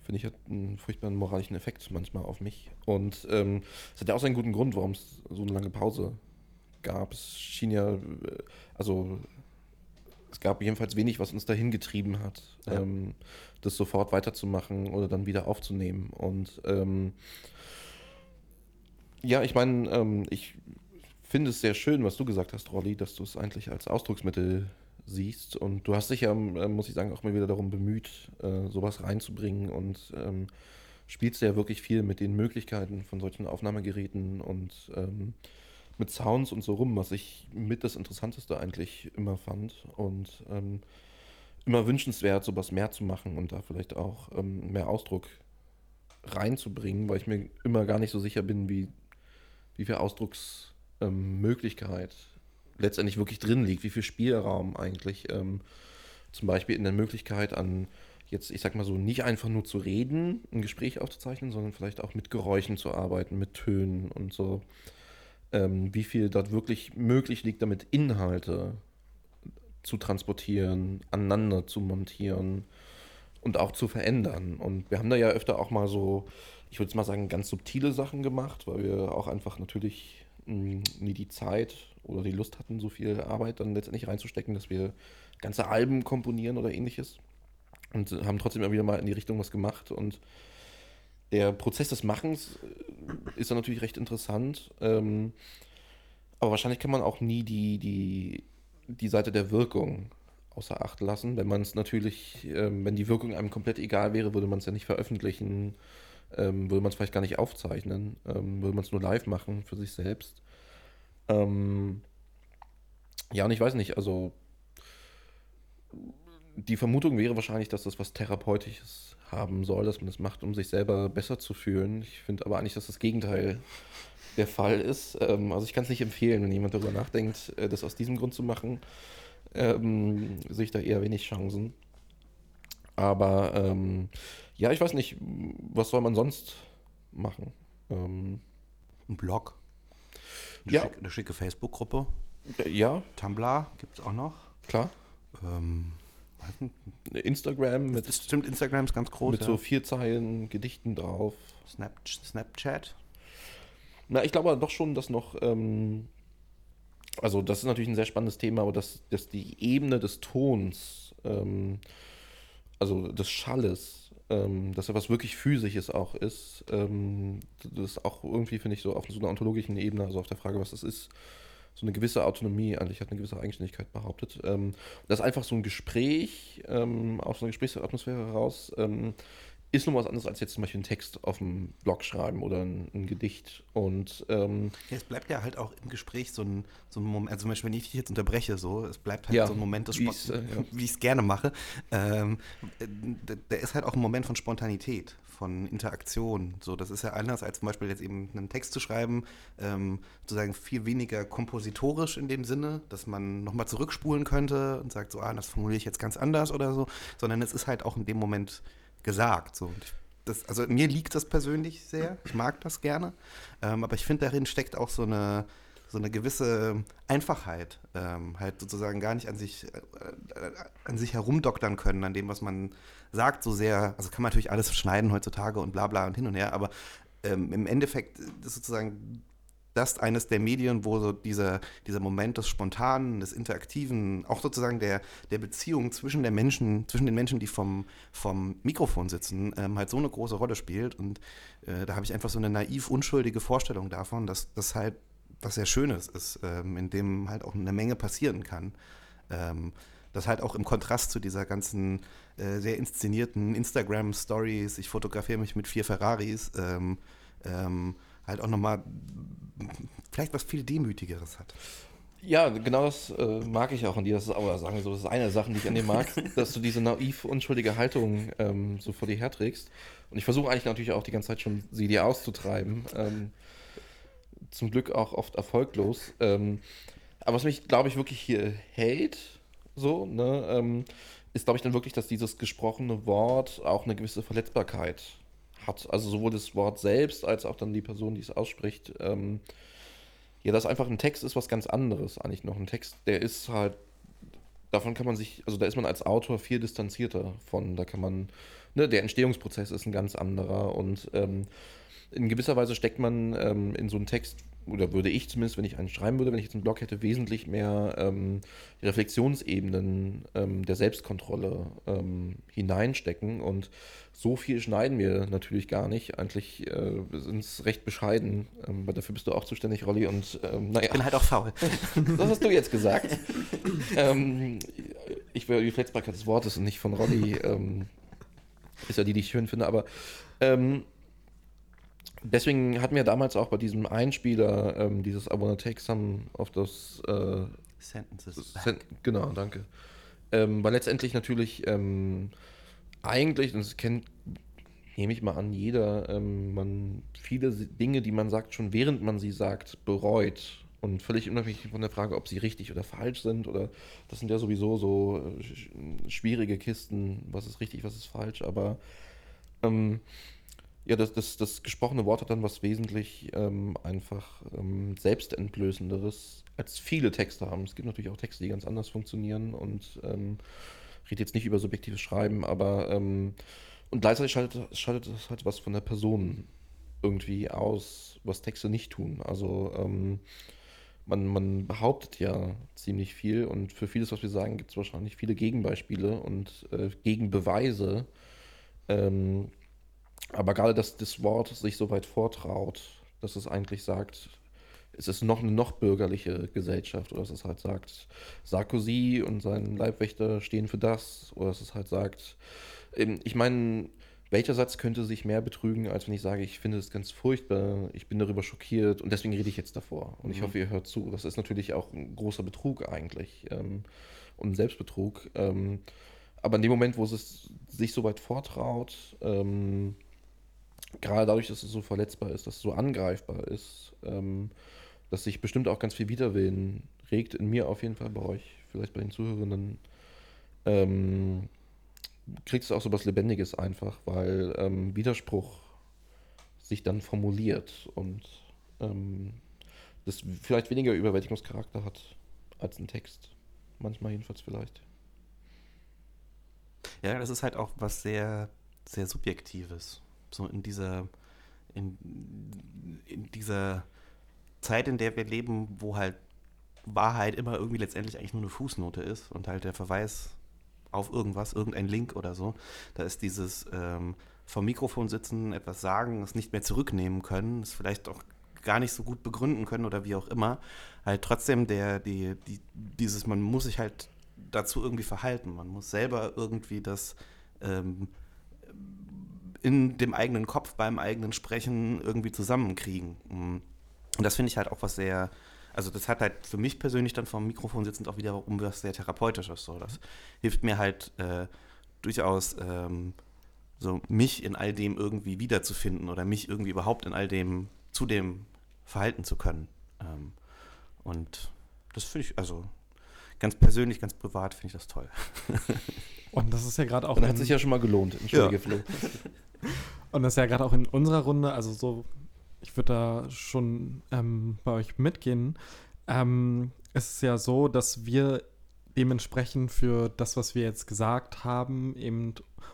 finde ich hat einen furchtbaren moralischen Effekt manchmal auf mich. Und ähm, es hat ja auch seinen guten Grund, warum es so eine lange Pause gab. Es schien ja, äh, also es gab jedenfalls wenig, was uns dahin getrieben hat, ja. ähm, das sofort weiterzumachen oder dann wieder aufzunehmen. Und ähm, ja, ich meine, ähm, ich finde es sehr schön, was du gesagt hast, Rolli, dass du es eigentlich als Ausdrucksmittel siehst. Und du hast dich ja, äh, muss ich sagen, auch mal wieder darum bemüht, äh, sowas reinzubringen und ähm, spielst ja wirklich viel mit den Möglichkeiten von solchen Aufnahmegeräten und ähm, mit Sounds und so rum, was ich mit das Interessanteste eigentlich immer fand und ähm, immer wünschenswert, sowas mehr zu machen und da vielleicht auch ähm, mehr Ausdruck reinzubringen, weil ich mir immer gar nicht so sicher bin, wie, wie viel Ausdrucksmöglichkeit ähm, letztendlich wirklich drin liegt, wie viel Spielraum eigentlich ähm, zum Beispiel in der Möglichkeit an jetzt, ich sag mal so, nicht einfach nur zu reden, ein Gespräch aufzuzeichnen, sondern vielleicht auch mit Geräuschen zu arbeiten, mit Tönen und so ähm, wie viel dort wirklich möglich liegt, damit Inhalte zu transportieren, aneinander zu montieren und auch zu verändern. Und wir haben da ja öfter auch mal so, ich würde mal sagen, ganz subtile Sachen gemacht, weil wir auch einfach natürlich mh, nie die Zeit oder die Lust hatten, so viel Arbeit dann letztendlich reinzustecken, dass wir ganze Alben komponieren oder ähnliches. Und haben trotzdem immer wieder mal in die Richtung was gemacht und der Prozess des Machens äh, ist dann natürlich recht interessant. Ähm, aber wahrscheinlich kann man auch nie die, die, die Seite der Wirkung außer Acht lassen. Wenn man es natürlich, ähm, wenn die Wirkung einem komplett egal wäre, würde man es ja nicht veröffentlichen, ähm, würde man es vielleicht gar nicht aufzeichnen, ähm, würde man es nur live machen für sich selbst. Ähm, ja, und ich weiß nicht, also die Vermutung wäre wahrscheinlich, dass das was Therapeutisches haben soll, dass man das macht, um sich selber besser zu fühlen. Ich finde aber eigentlich, dass das Gegenteil der Fall ist. Ähm, also ich kann es nicht empfehlen, wenn jemand darüber nachdenkt, äh, das aus diesem Grund zu machen, ähm, sehe ich da eher wenig Chancen. Aber ähm, ja, ich weiß nicht, was soll man sonst machen? Ähm, Ein Blog? Eine, ja. schicke, eine schicke Facebook-Gruppe? Ja. Tumblr gibt es auch noch? Klar. Ähm, Instagram mit. Das stimmt, Instagram ist ganz groß. Mit ja. so vier Zeilen Gedichten drauf. Snap, Snapchat? Na, ich glaube doch schon, dass noch. Ähm, also, das ist natürlich ein sehr spannendes Thema, aber dass, dass die Ebene des Tons, ähm, also des Schalles, ähm, dass er was wirklich Physisches auch ist, ähm, das ist auch irgendwie, finde ich, so auf so einer ontologischen Ebene, also auf der Frage, was das ist, so eine gewisse Autonomie, eigentlich hat eine gewisse Eigenständigkeit behauptet. Ähm, das ist einfach so ein Gespräch, ähm, aus einer Gesprächsatmosphäre heraus, ähm, ist nun was anderes als jetzt zum Beispiel einen Text auf dem Blog schreiben oder ein, ein Gedicht. Und ähm, ja, es bleibt ja halt auch im Gespräch so ein, so ein Moment, also zum Beispiel, wenn ich dich jetzt unterbreche, so, es bleibt halt Ja, so ein Moment des äh, ja. wie ich es gerne mache. Ähm, der ist halt auch ein Moment von Spontanität, von Interaktion. So, das ist ja anders als zum Beispiel jetzt eben einen Text zu schreiben, ähm, sozusagen viel weniger kompositorisch in dem Sinne, dass man nochmal zurückspulen könnte und sagt so, ah, das formuliere ich jetzt ganz anders oder so, sondern es ist halt auch in dem Moment gesagt. So. Das, also mir liegt das persönlich sehr. Ich mag das gerne. Ähm, aber ich finde, darin steckt auch so eine, so eine gewisse Einfachheit. Ähm, halt sozusagen gar nicht an sich, äh, äh, an sich herumdoktern können, an dem, was man sagt, so sehr. Also kann man natürlich alles schneiden heutzutage und bla bla und hin und her, aber ähm, im Endeffekt ist sozusagen das eines der Medien, wo so dieser, dieser Moment des Spontanen, des Interaktiven, auch sozusagen der, der Beziehung zwischen, der Menschen, zwischen den Menschen, die vom, vom Mikrofon sitzen, ähm, halt so eine große Rolle spielt. Und äh, da habe ich einfach so eine naiv unschuldige Vorstellung davon, dass das halt was sehr Schönes ist, ähm, in dem halt auch eine Menge passieren kann. Ähm, das halt auch im Kontrast zu dieser ganzen äh, sehr inszenierten Instagram-Stories, ich fotografiere mich mit vier Ferraris, ähm, ähm, halt auch nochmal vielleicht was viel Demütigeres hat. Ja, genau das äh, mag ich auch an dir. Das ist aber, sagen wir so, das ist eine Sache, die ich an dir mag, dass du diese naiv unschuldige Haltung ähm, so vor dir herträgst. Und ich versuche eigentlich natürlich auch die ganze Zeit schon, sie dir auszutreiben. Ähm, zum Glück auch oft erfolglos. Ähm, aber was mich, glaube ich, wirklich hier hält, so, ne, ähm, ist, glaube ich, dann wirklich, dass dieses gesprochene Wort auch eine gewisse Verletzbarkeit hat. Also sowohl das Wort selbst als auch dann die Person, die es ausspricht. Ähm, ja, das einfach ein Text ist was ganz anderes eigentlich noch. Ein Text, der ist halt, davon kann man sich, also da ist man als Autor viel distanzierter von. Da kann man, ne, der Entstehungsprozess ist ein ganz anderer und ähm, in gewisser Weise steckt man ähm, in so einen Text, oder würde ich zumindest, wenn ich einen schreiben würde, wenn ich jetzt einen Blog hätte, wesentlich mehr ähm, Reflexionsebenen ähm, der Selbstkontrolle ähm, hineinstecken. Und so viel schneiden wir natürlich gar nicht. Eigentlich äh, sind es recht bescheiden. Ähm, weil dafür bist du auch zuständig, Rolli. Und ähm, naja. Ich bin halt auch faul. das hast du jetzt gesagt. ähm, ich will die Verletzbarkeit des Wortes und nicht von Rolli. Ähm, ist ja die, die ich schön finde, aber ähm, deswegen hatten wir damals auch bei diesem Einspieler ähm, dieses I wanna take some of those äh, Sentences Sen genau, danke. Ähm, weil letztendlich natürlich ähm, eigentlich, und das kennt, nehme ich mal an, jeder, ähm, man viele Dinge, die man sagt, schon während man sie sagt, bereut. Und völlig unabhängig von der Frage, ob sie richtig oder falsch sind, oder das sind ja sowieso so äh, schwierige Kisten, was ist richtig, was ist falsch, aber ähm, ja, das, das, das gesprochene Wort hat dann was wesentlich ähm, einfach ähm, selbstentblößenderes, als viele Texte haben. Es gibt natürlich auch Texte, die ganz anders funktionieren und ähm, rede jetzt nicht über subjektives Schreiben, aber ähm, und gleichzeitig schaltet, schaltet das halt was von der Person irgendwie aus, was Texte nicht tun. Also ähm, man, man behauptet ja ziemlich viel und für vieles, was wir sagen, gibt es wahrscheinlich viele Gegenbeispiele und äh, Gegenbeweise. Ähm, aber gerade, dass das Wort sich so weit vortraut, dass es eigentlich sagt, es ist noch eine noch bürgerliche Gesellschaft, oder dass es halt sagt, Sarkozy und sein Leibwächter stehen für das, oder dass es halt sagt, ähm, ich meine, welcher Satz könnte sich mehr betrügen, als wenn ich sage, ich finde es ganz furchtbar, ich bin darüber schockiert und deswegen rede ich jetzt davor. Und ich Mhm. hoffe, ihr hört zu. Das ist natürlich auch ein großer Betrug eigentlich ähm, und ein Selbstbetrug. Ähm, aber in dem Moment, wo es sich so weit vortraut, ähm, gerade dadurch, dass es so verletzbar ist, dass es so angreifbar ist, ähm, dass sich bestimmt auch ganz viel Widerwillen regt, in mir auf jeden Fall, bei euch, vielleicht bei den Zuhörenden, ähm, kriegst du auch so was Lebendiges einfach, weil ähm, Widerspruch sich dann formuliert und ähm, das vielleicht weniger Überwältigungscharakter hat als ein Text. Manchmal jedenfalls vielleicht. Ja, das ist halt auch was sehr, sehr Subjektives. So in dieser, in, in dieser Zeit, in der wir leben, wo halt Wahrheit immer irgendwie letztendlich eigentlich nur eine Fußnote ist und halt der Verweis auf irgendwas, irgendein Link oder so, da ist dieses ähm, vom Mikrofon sitzen, etwas sagen, es nicht mehr zurücknehmen können, es vielleicht auch gar nicht so gut begründen können oder wie auch immer, halt trotzdem der, die, die, dieses, man muss sich halt dazu irgendwie verhalten, man muss selber irgendwie das ähm, in dem eigenen Kopf beim eigenen Sprechen irgendwie zusammenkriegen. Und das finde ich halt auch was sehr, also das hat halt für mich persönlich dann vom Mikrofon sitzend auch wiederum was sehr Therapeutisches. So. Das hilft mir halt äh, durchaus ähm, so mich in all dem irgendwie wiederzufinden oder mich irgendwie überhaupt in all dem zu dem verhalten zu können. Ähm, und das finde ich, also ganz persönlich, ganz privat finde ich das toll. Und das ist ja gerade auch. Dann hat sich ja schon mal gelohnt. Entschuldige, Ja. Flo. Und das ist ja gerade auch in unserer Runde, also so, ich würde da schon ähm, bei euch mitgehen. Ähm, es ist ja so, dass wir dementsprechend für das, was wir jetzt gesagt haben, eben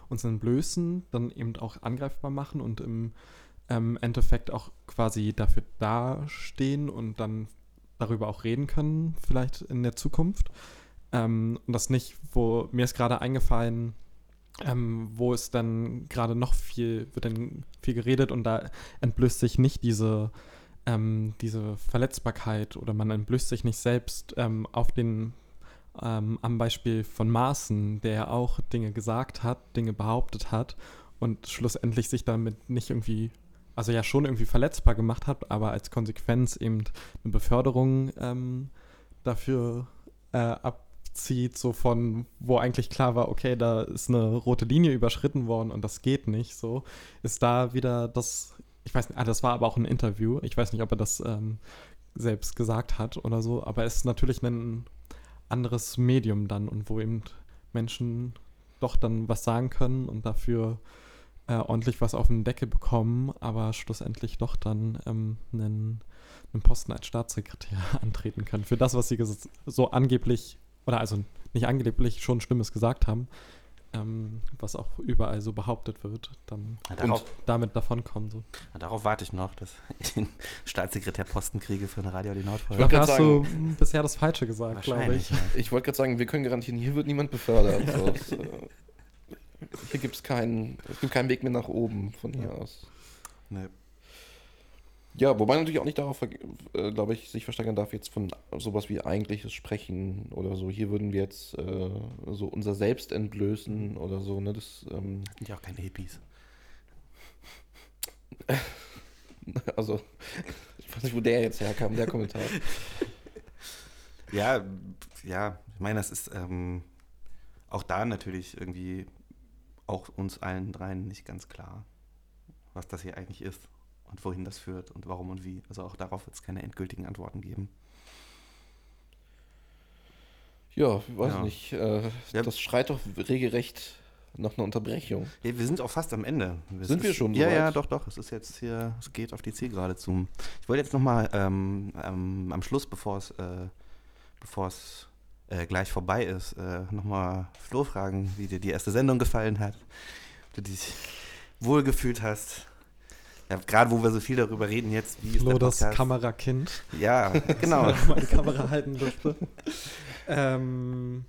uns entblößen, dann eben auch angreifbar machen und im ähm, Endeffekt auch quasi dafür dastehen und dann darüber auch reden können, vielleicht in der Zukunft. Ähm, und das nicht, wo mir ist gerade eingefallen, ähm, wo es dann gerade noch viel, wird dann viel geredet und da entblößt sich nicht diese, ähm, diese Verletzbarkeit oder man entblößt sich nicht selbst ähm, auf den, ähm, am Beispiel von Maaßen, der ja auch Dinge gesagt hat, Dinge behauptet hat und schlussendlich sich damit nicht irgendwie, also ja schon irgendwie verletzbar gemacht hat, aber als Konsequenz eben eine Beförderung ähm, dafür äh, ab zieht, so von, wo eigentlich klar war, okay, da ist eine rote Linie überschritten worden und das geht nicht, so, ist da wieder das, ich weiß nicht, ah, das war aber auch ein Interview, ich weiß nicht, ob er das ähm, selbst gesagt hat oder so, aber es ist natürlich ein anderes Medium dann und wo eben Menschen doch dann was sagen können und dafür äh, ordentlich was auf den Deckel bekommen, aber schlussendlich doch dann ähm, einen, einen Posten als Staatssekretär antreten können. Für das, was sie so angeblich oder also nicht angeblich schon Schlimmes gesagt haben, ähm, was auch überall so behauptet wird, dann Ja, darauf- und damit davonkommen. So. Ja, darauf warte ich noch, dass ich den Staatssekretärposten kriege für eine Radio die Ich Nordfolge. Da gerade hast du sagen, bisher das Falsche gesagt, glaube Wahrscheinlich, ich. ja. ich wollte gerade sagen, wir können garantieren, hier wird niemand befördert. So, es, äh, hier gibt es keinen, es gibt keinen Weg mehr nach oben von hier aus. Nee. Ja, wobei natürlich auch nicht darauf, äh, glaube ich, sich versteigern darf, jetzt von sowas wie eigentliches Sprechen oder so. Hier würden wir jetzt äh, so unser Selbst entblößen oder so. Ne? Das, ähm, Sind ja auch keine Hippies. also, ich weiß nicht, wo der jetzt herkam, der Kommentar. Ja, ja, ich meine, das ist ähm, auch da natürlich irgendwie auch uns allen dreien nicht ganz klar, was das hier eigentlich ist und wohin das führt und warum und wie. Also auch darauf wird es keine endgültigen Antworten geben. Ja, ich weiß Ja. nicht. Äh, Ja. Das schreit doch regelrecht nach einer Unterbrechung. Ja, wir sind auch fast am Ende. Es Sind wir ist- schon Ja, soweit? ja, doch, doch. Es ist jetzt hier, es geht auf die Zielgerade zu. Ich wollte jetzt nochmal ähm, ähm, am Schluss, bevor es, äh, bevor es äh, gleich vorbei ist, äh, nochmal Flo fragen, wie dir die erste Sendung gefallen hat. Ob du dich wohlgefühlt hast. Ja, gerade wo wir so viel darüber reden jetzt, wie ist Flo, der das? Kamerakind. Ja, genau. Die Kamera halten durfte. ähm,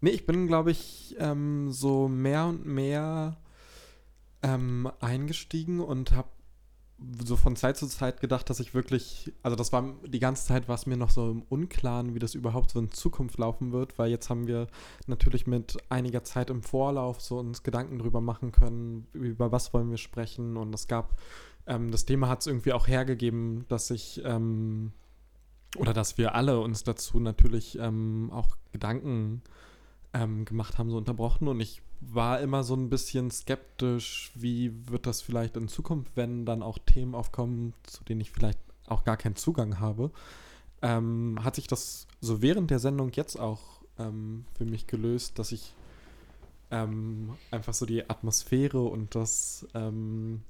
nee, ich bin, glaube ich, ähm, so mehr und mehr ähm, eingestiegen und habe so von Zeit zu Zeit gedacht, dass ich wirklich, also das war die ganze Zeit war es mir noch so im Unklaren, wie das überhaupt so in Zukunft laufen wird, weil jetzt haben wir natürlich mit einiger Zeit im Vorlauf so uns Gedanken drüber machen können, über was wollen wir sprechen. Und es gab, ähm, das Thema hat es irgendwie auch hergegeben, dass ich ähm, oder dass wir alle uns dazu natürlich ähm, auch Gedanken ähm, gemacht haben, so unterbrochen. Und ich war immer so ein bisschen skeptisch, wie wird das vielleicht in Zukunft, wenn dann auch Themen aufkommen, zu denen ich vielleicht auch gar keinen Zugang habe. Ähm, hat sich das so während der Sendung jetzt auch ähm, für mich gelöst, dass ich ähm, einfach so die Atmosphäre und das, ähm,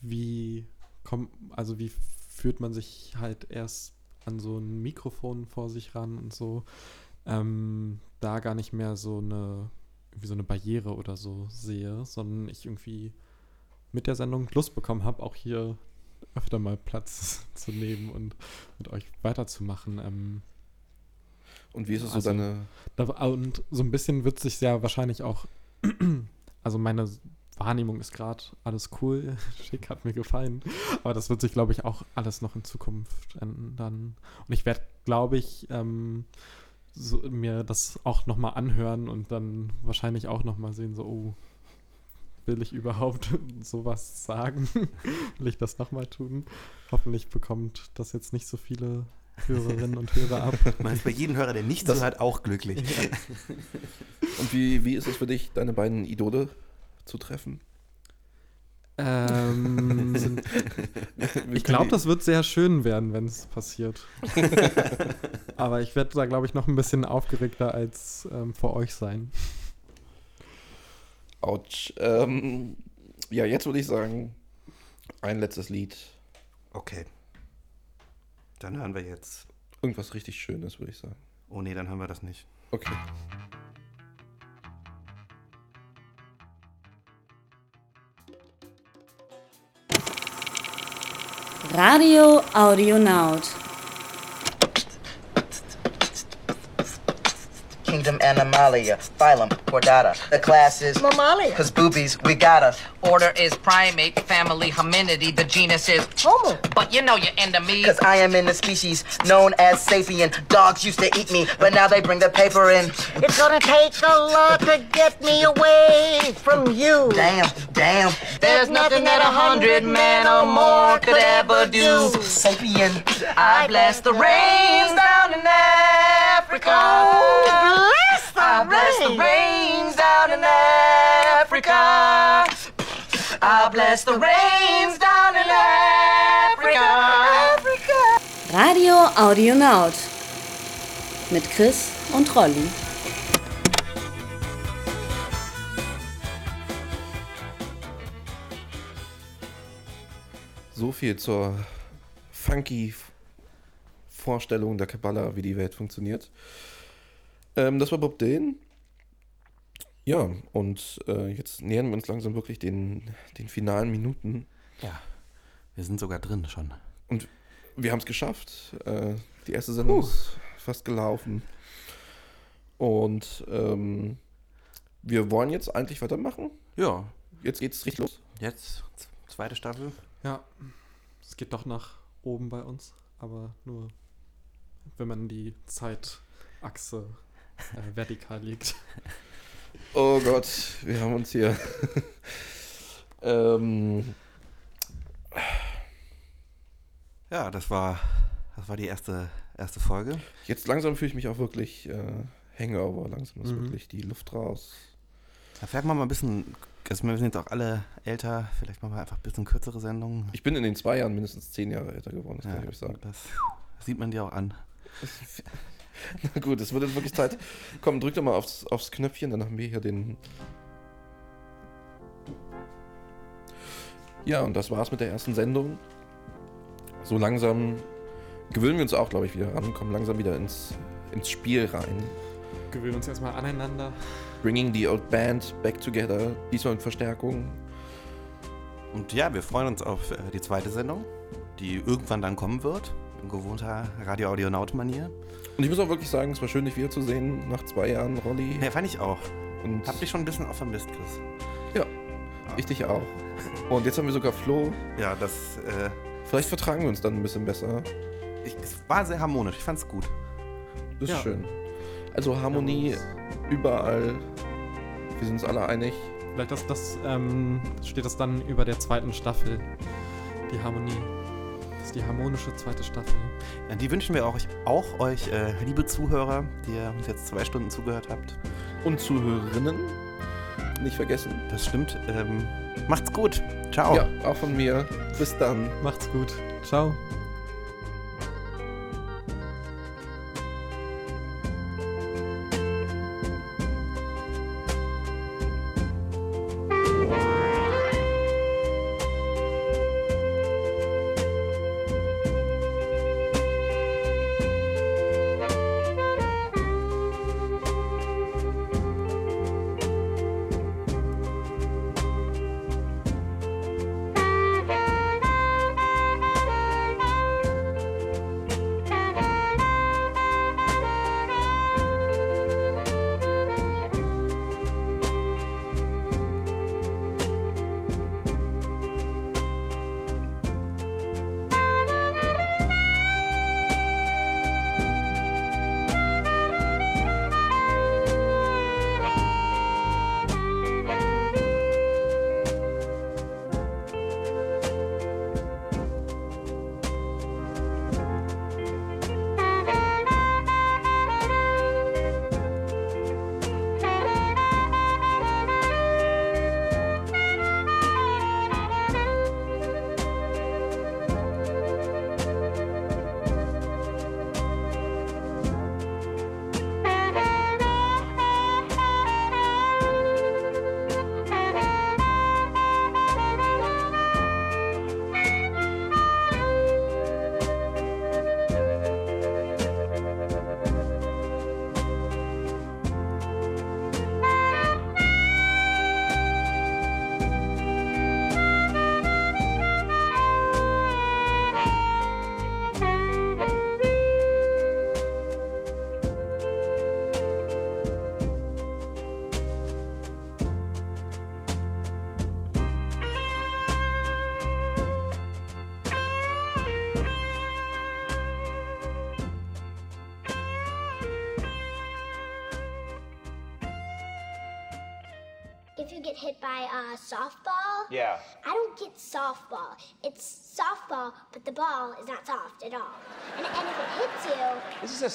wie kommt, also wie führt man sich halt erst an so ein Mikrofon vor sich ran und so, ähm, da gar nicht mehr so eine, irgendwie so eine Barriere oder so sehe, sondern ich irgendwie mit der Sendung Lust bekommen habe, auch hier öfter mal Platz zu nehmen und mit euch weiterzumachen. Ähm, Und wie ist es so also, deine. Da, und so ein bisschen wird sich ja wahrscheinlich auch, also meine Wahrnehmung ist gerade alles cool, schick, hat mir gefallen. Aber das wird sich, glaube ich, auch alles noch in Zukunft ändern. Und ich werde, glaube ich, ähm, so, mir das auch nochmal anhören und dann wahrscheinlich auch nochmal sehen, so, oh, will ich überhaupt sowas sagen? will ich das nochmal tun? Hoffentlich bekommt das jetzt nicht so viele Hörerinnen und Hörer ab. Man ist bei jedem Hörer, der nicht Das- zuhört, auch glücklich. Und wie, wie ist es für dich, deine beiden Idole zu treffen? Ähm, ich glaube, das wird sehr schön werden, wenn es passiert. Aber ich werde da, glaube ich, noch ein bisschen aufgeregter als ähm, vor euch sein. Autsch. Ähm, Ja, jetzt würde ich sagen, ein letztes Lied. Okay. Dann hören wir jetzt. Irgendwas richtig Schönes, würde ich sagen. Oh nee, dann hören wir das nicht. Okay. Radio Audionaut. Kingdom Animalia, phylum Chordata. The class is Mammalia. Cause boobies, we gotta. Order is primate, family hominidity, the genus is Homo. But you know you're enemy. Cause I am in the species known as sapien. Dogs used to eat me, but now they bring the paper in. It's gonna take a lot to get me away from you. Damn, damn. There's nothing that a hundred men or more could ever do. Sapien. I bless the rains down in Africa. Bless the I bless the rains down in Africa. I bless the rains down in Africa. Radio Audionaut. Mit Chris und Rolli. So viel zur funky Vorstellung der Kabbala, wie die Welt funktioniert. Ähm, das war Bob Dylan. Ja, und äh, jetzt nähern wir uns langsam wirklich den, den finalen Minuten. Ja, wir sind sogar drin schon. Und wir haben es geschafft. Äh, die erste Sendung Puh. ist fast gelaufen. Und ähm, wir wollen jetzt eigentlich weitermachen. Ja. Jetzt geht's richtig los. Jetzt, zweite Staffel. Ja, es geht doch nach oben bei uns, aber nur, wenn man die Zeitachse äh, vertikal legt. Oh Gott, wir haben uns hier. ähm, Ja, das war, das war die erste, erste Folge. jetzt langsam fühle ich mich auch wirklich äh, Hangover. Langsam ist Mhm. wirklich die Luft raus. Da vielleicht machen wir ein bisschen, also wir sind jetzt auch alle älter, vielleicht machen wir einfach ein bisschen kürzere Sendungen. Ich bin in den zwei Jahren mindestens zehn Jahre älter geworden, das Ja, kann ich euch sagen. Das sieht man dir auch an. Na gut, es wird jetzt wirklich Zeit. Komm, drück doch mal aufs, aufs Knöpfchen, dann haben wir hier den. Ja, und das war's mit der ersten Sendung. So langsam gewöhnen wir uns auch, glaube ich, wieder ran, kommen langsam wieder ins, ins Spiel rein. Gewöhnen uns erstmal aneinander. Bringing the old band back together, diesmal mit Verstärkung. Und ja, wir freuen uns auf äh, die zweite Sendung, die irgendwann dann kommen wird, in gewohnter Radio-Audionaut-Manier. Und ich muss auch wirklich sagen, es war schön, dich wiederzusehen nach zwei Jahren, Rolli. Ja, fand ich auch. Und Hab dich schon ein bisschen auch vermisst, Chris. Ja, ich dich auch. Und jetzt haben wir sogar Flo. Ja, das, äh, Vielleicht vertragen wir uns dann ein bisschen besser. ich, es war sehr harmonisch, ich fand's gut. Das ist Ja. schön. Also Harmonie überall. Wir sind uns alle einig. Vielleicht das, das, ähm, steht das dann über der zweiten Staffel. Die Harmonie. Das ist die harmonische zweite Staffel. Ja, die wünschen wir auch, auch euch, äh, liebe Zuhörer, die ihr uns jetzt zwei Stunden zugehört habt. Und Zuhörerinnen. Nicht vergessen. Das stimmt. Ähm, macht's gut. Ciao. Ja, auch von mir. Bis dann. Macht's gut. Ciao.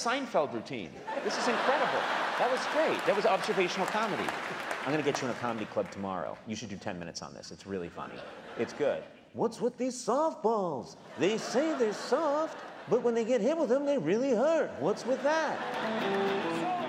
Seinfeld routine. This is incredible. That was great. That was observational comedy. I'm gonna get you in a comedy club tomorrow. You should do 10 minutes on this. It's really funny. It's good. What's with these softballs? They say they're soft, but when they get hit with them, they really hurt. What's with that?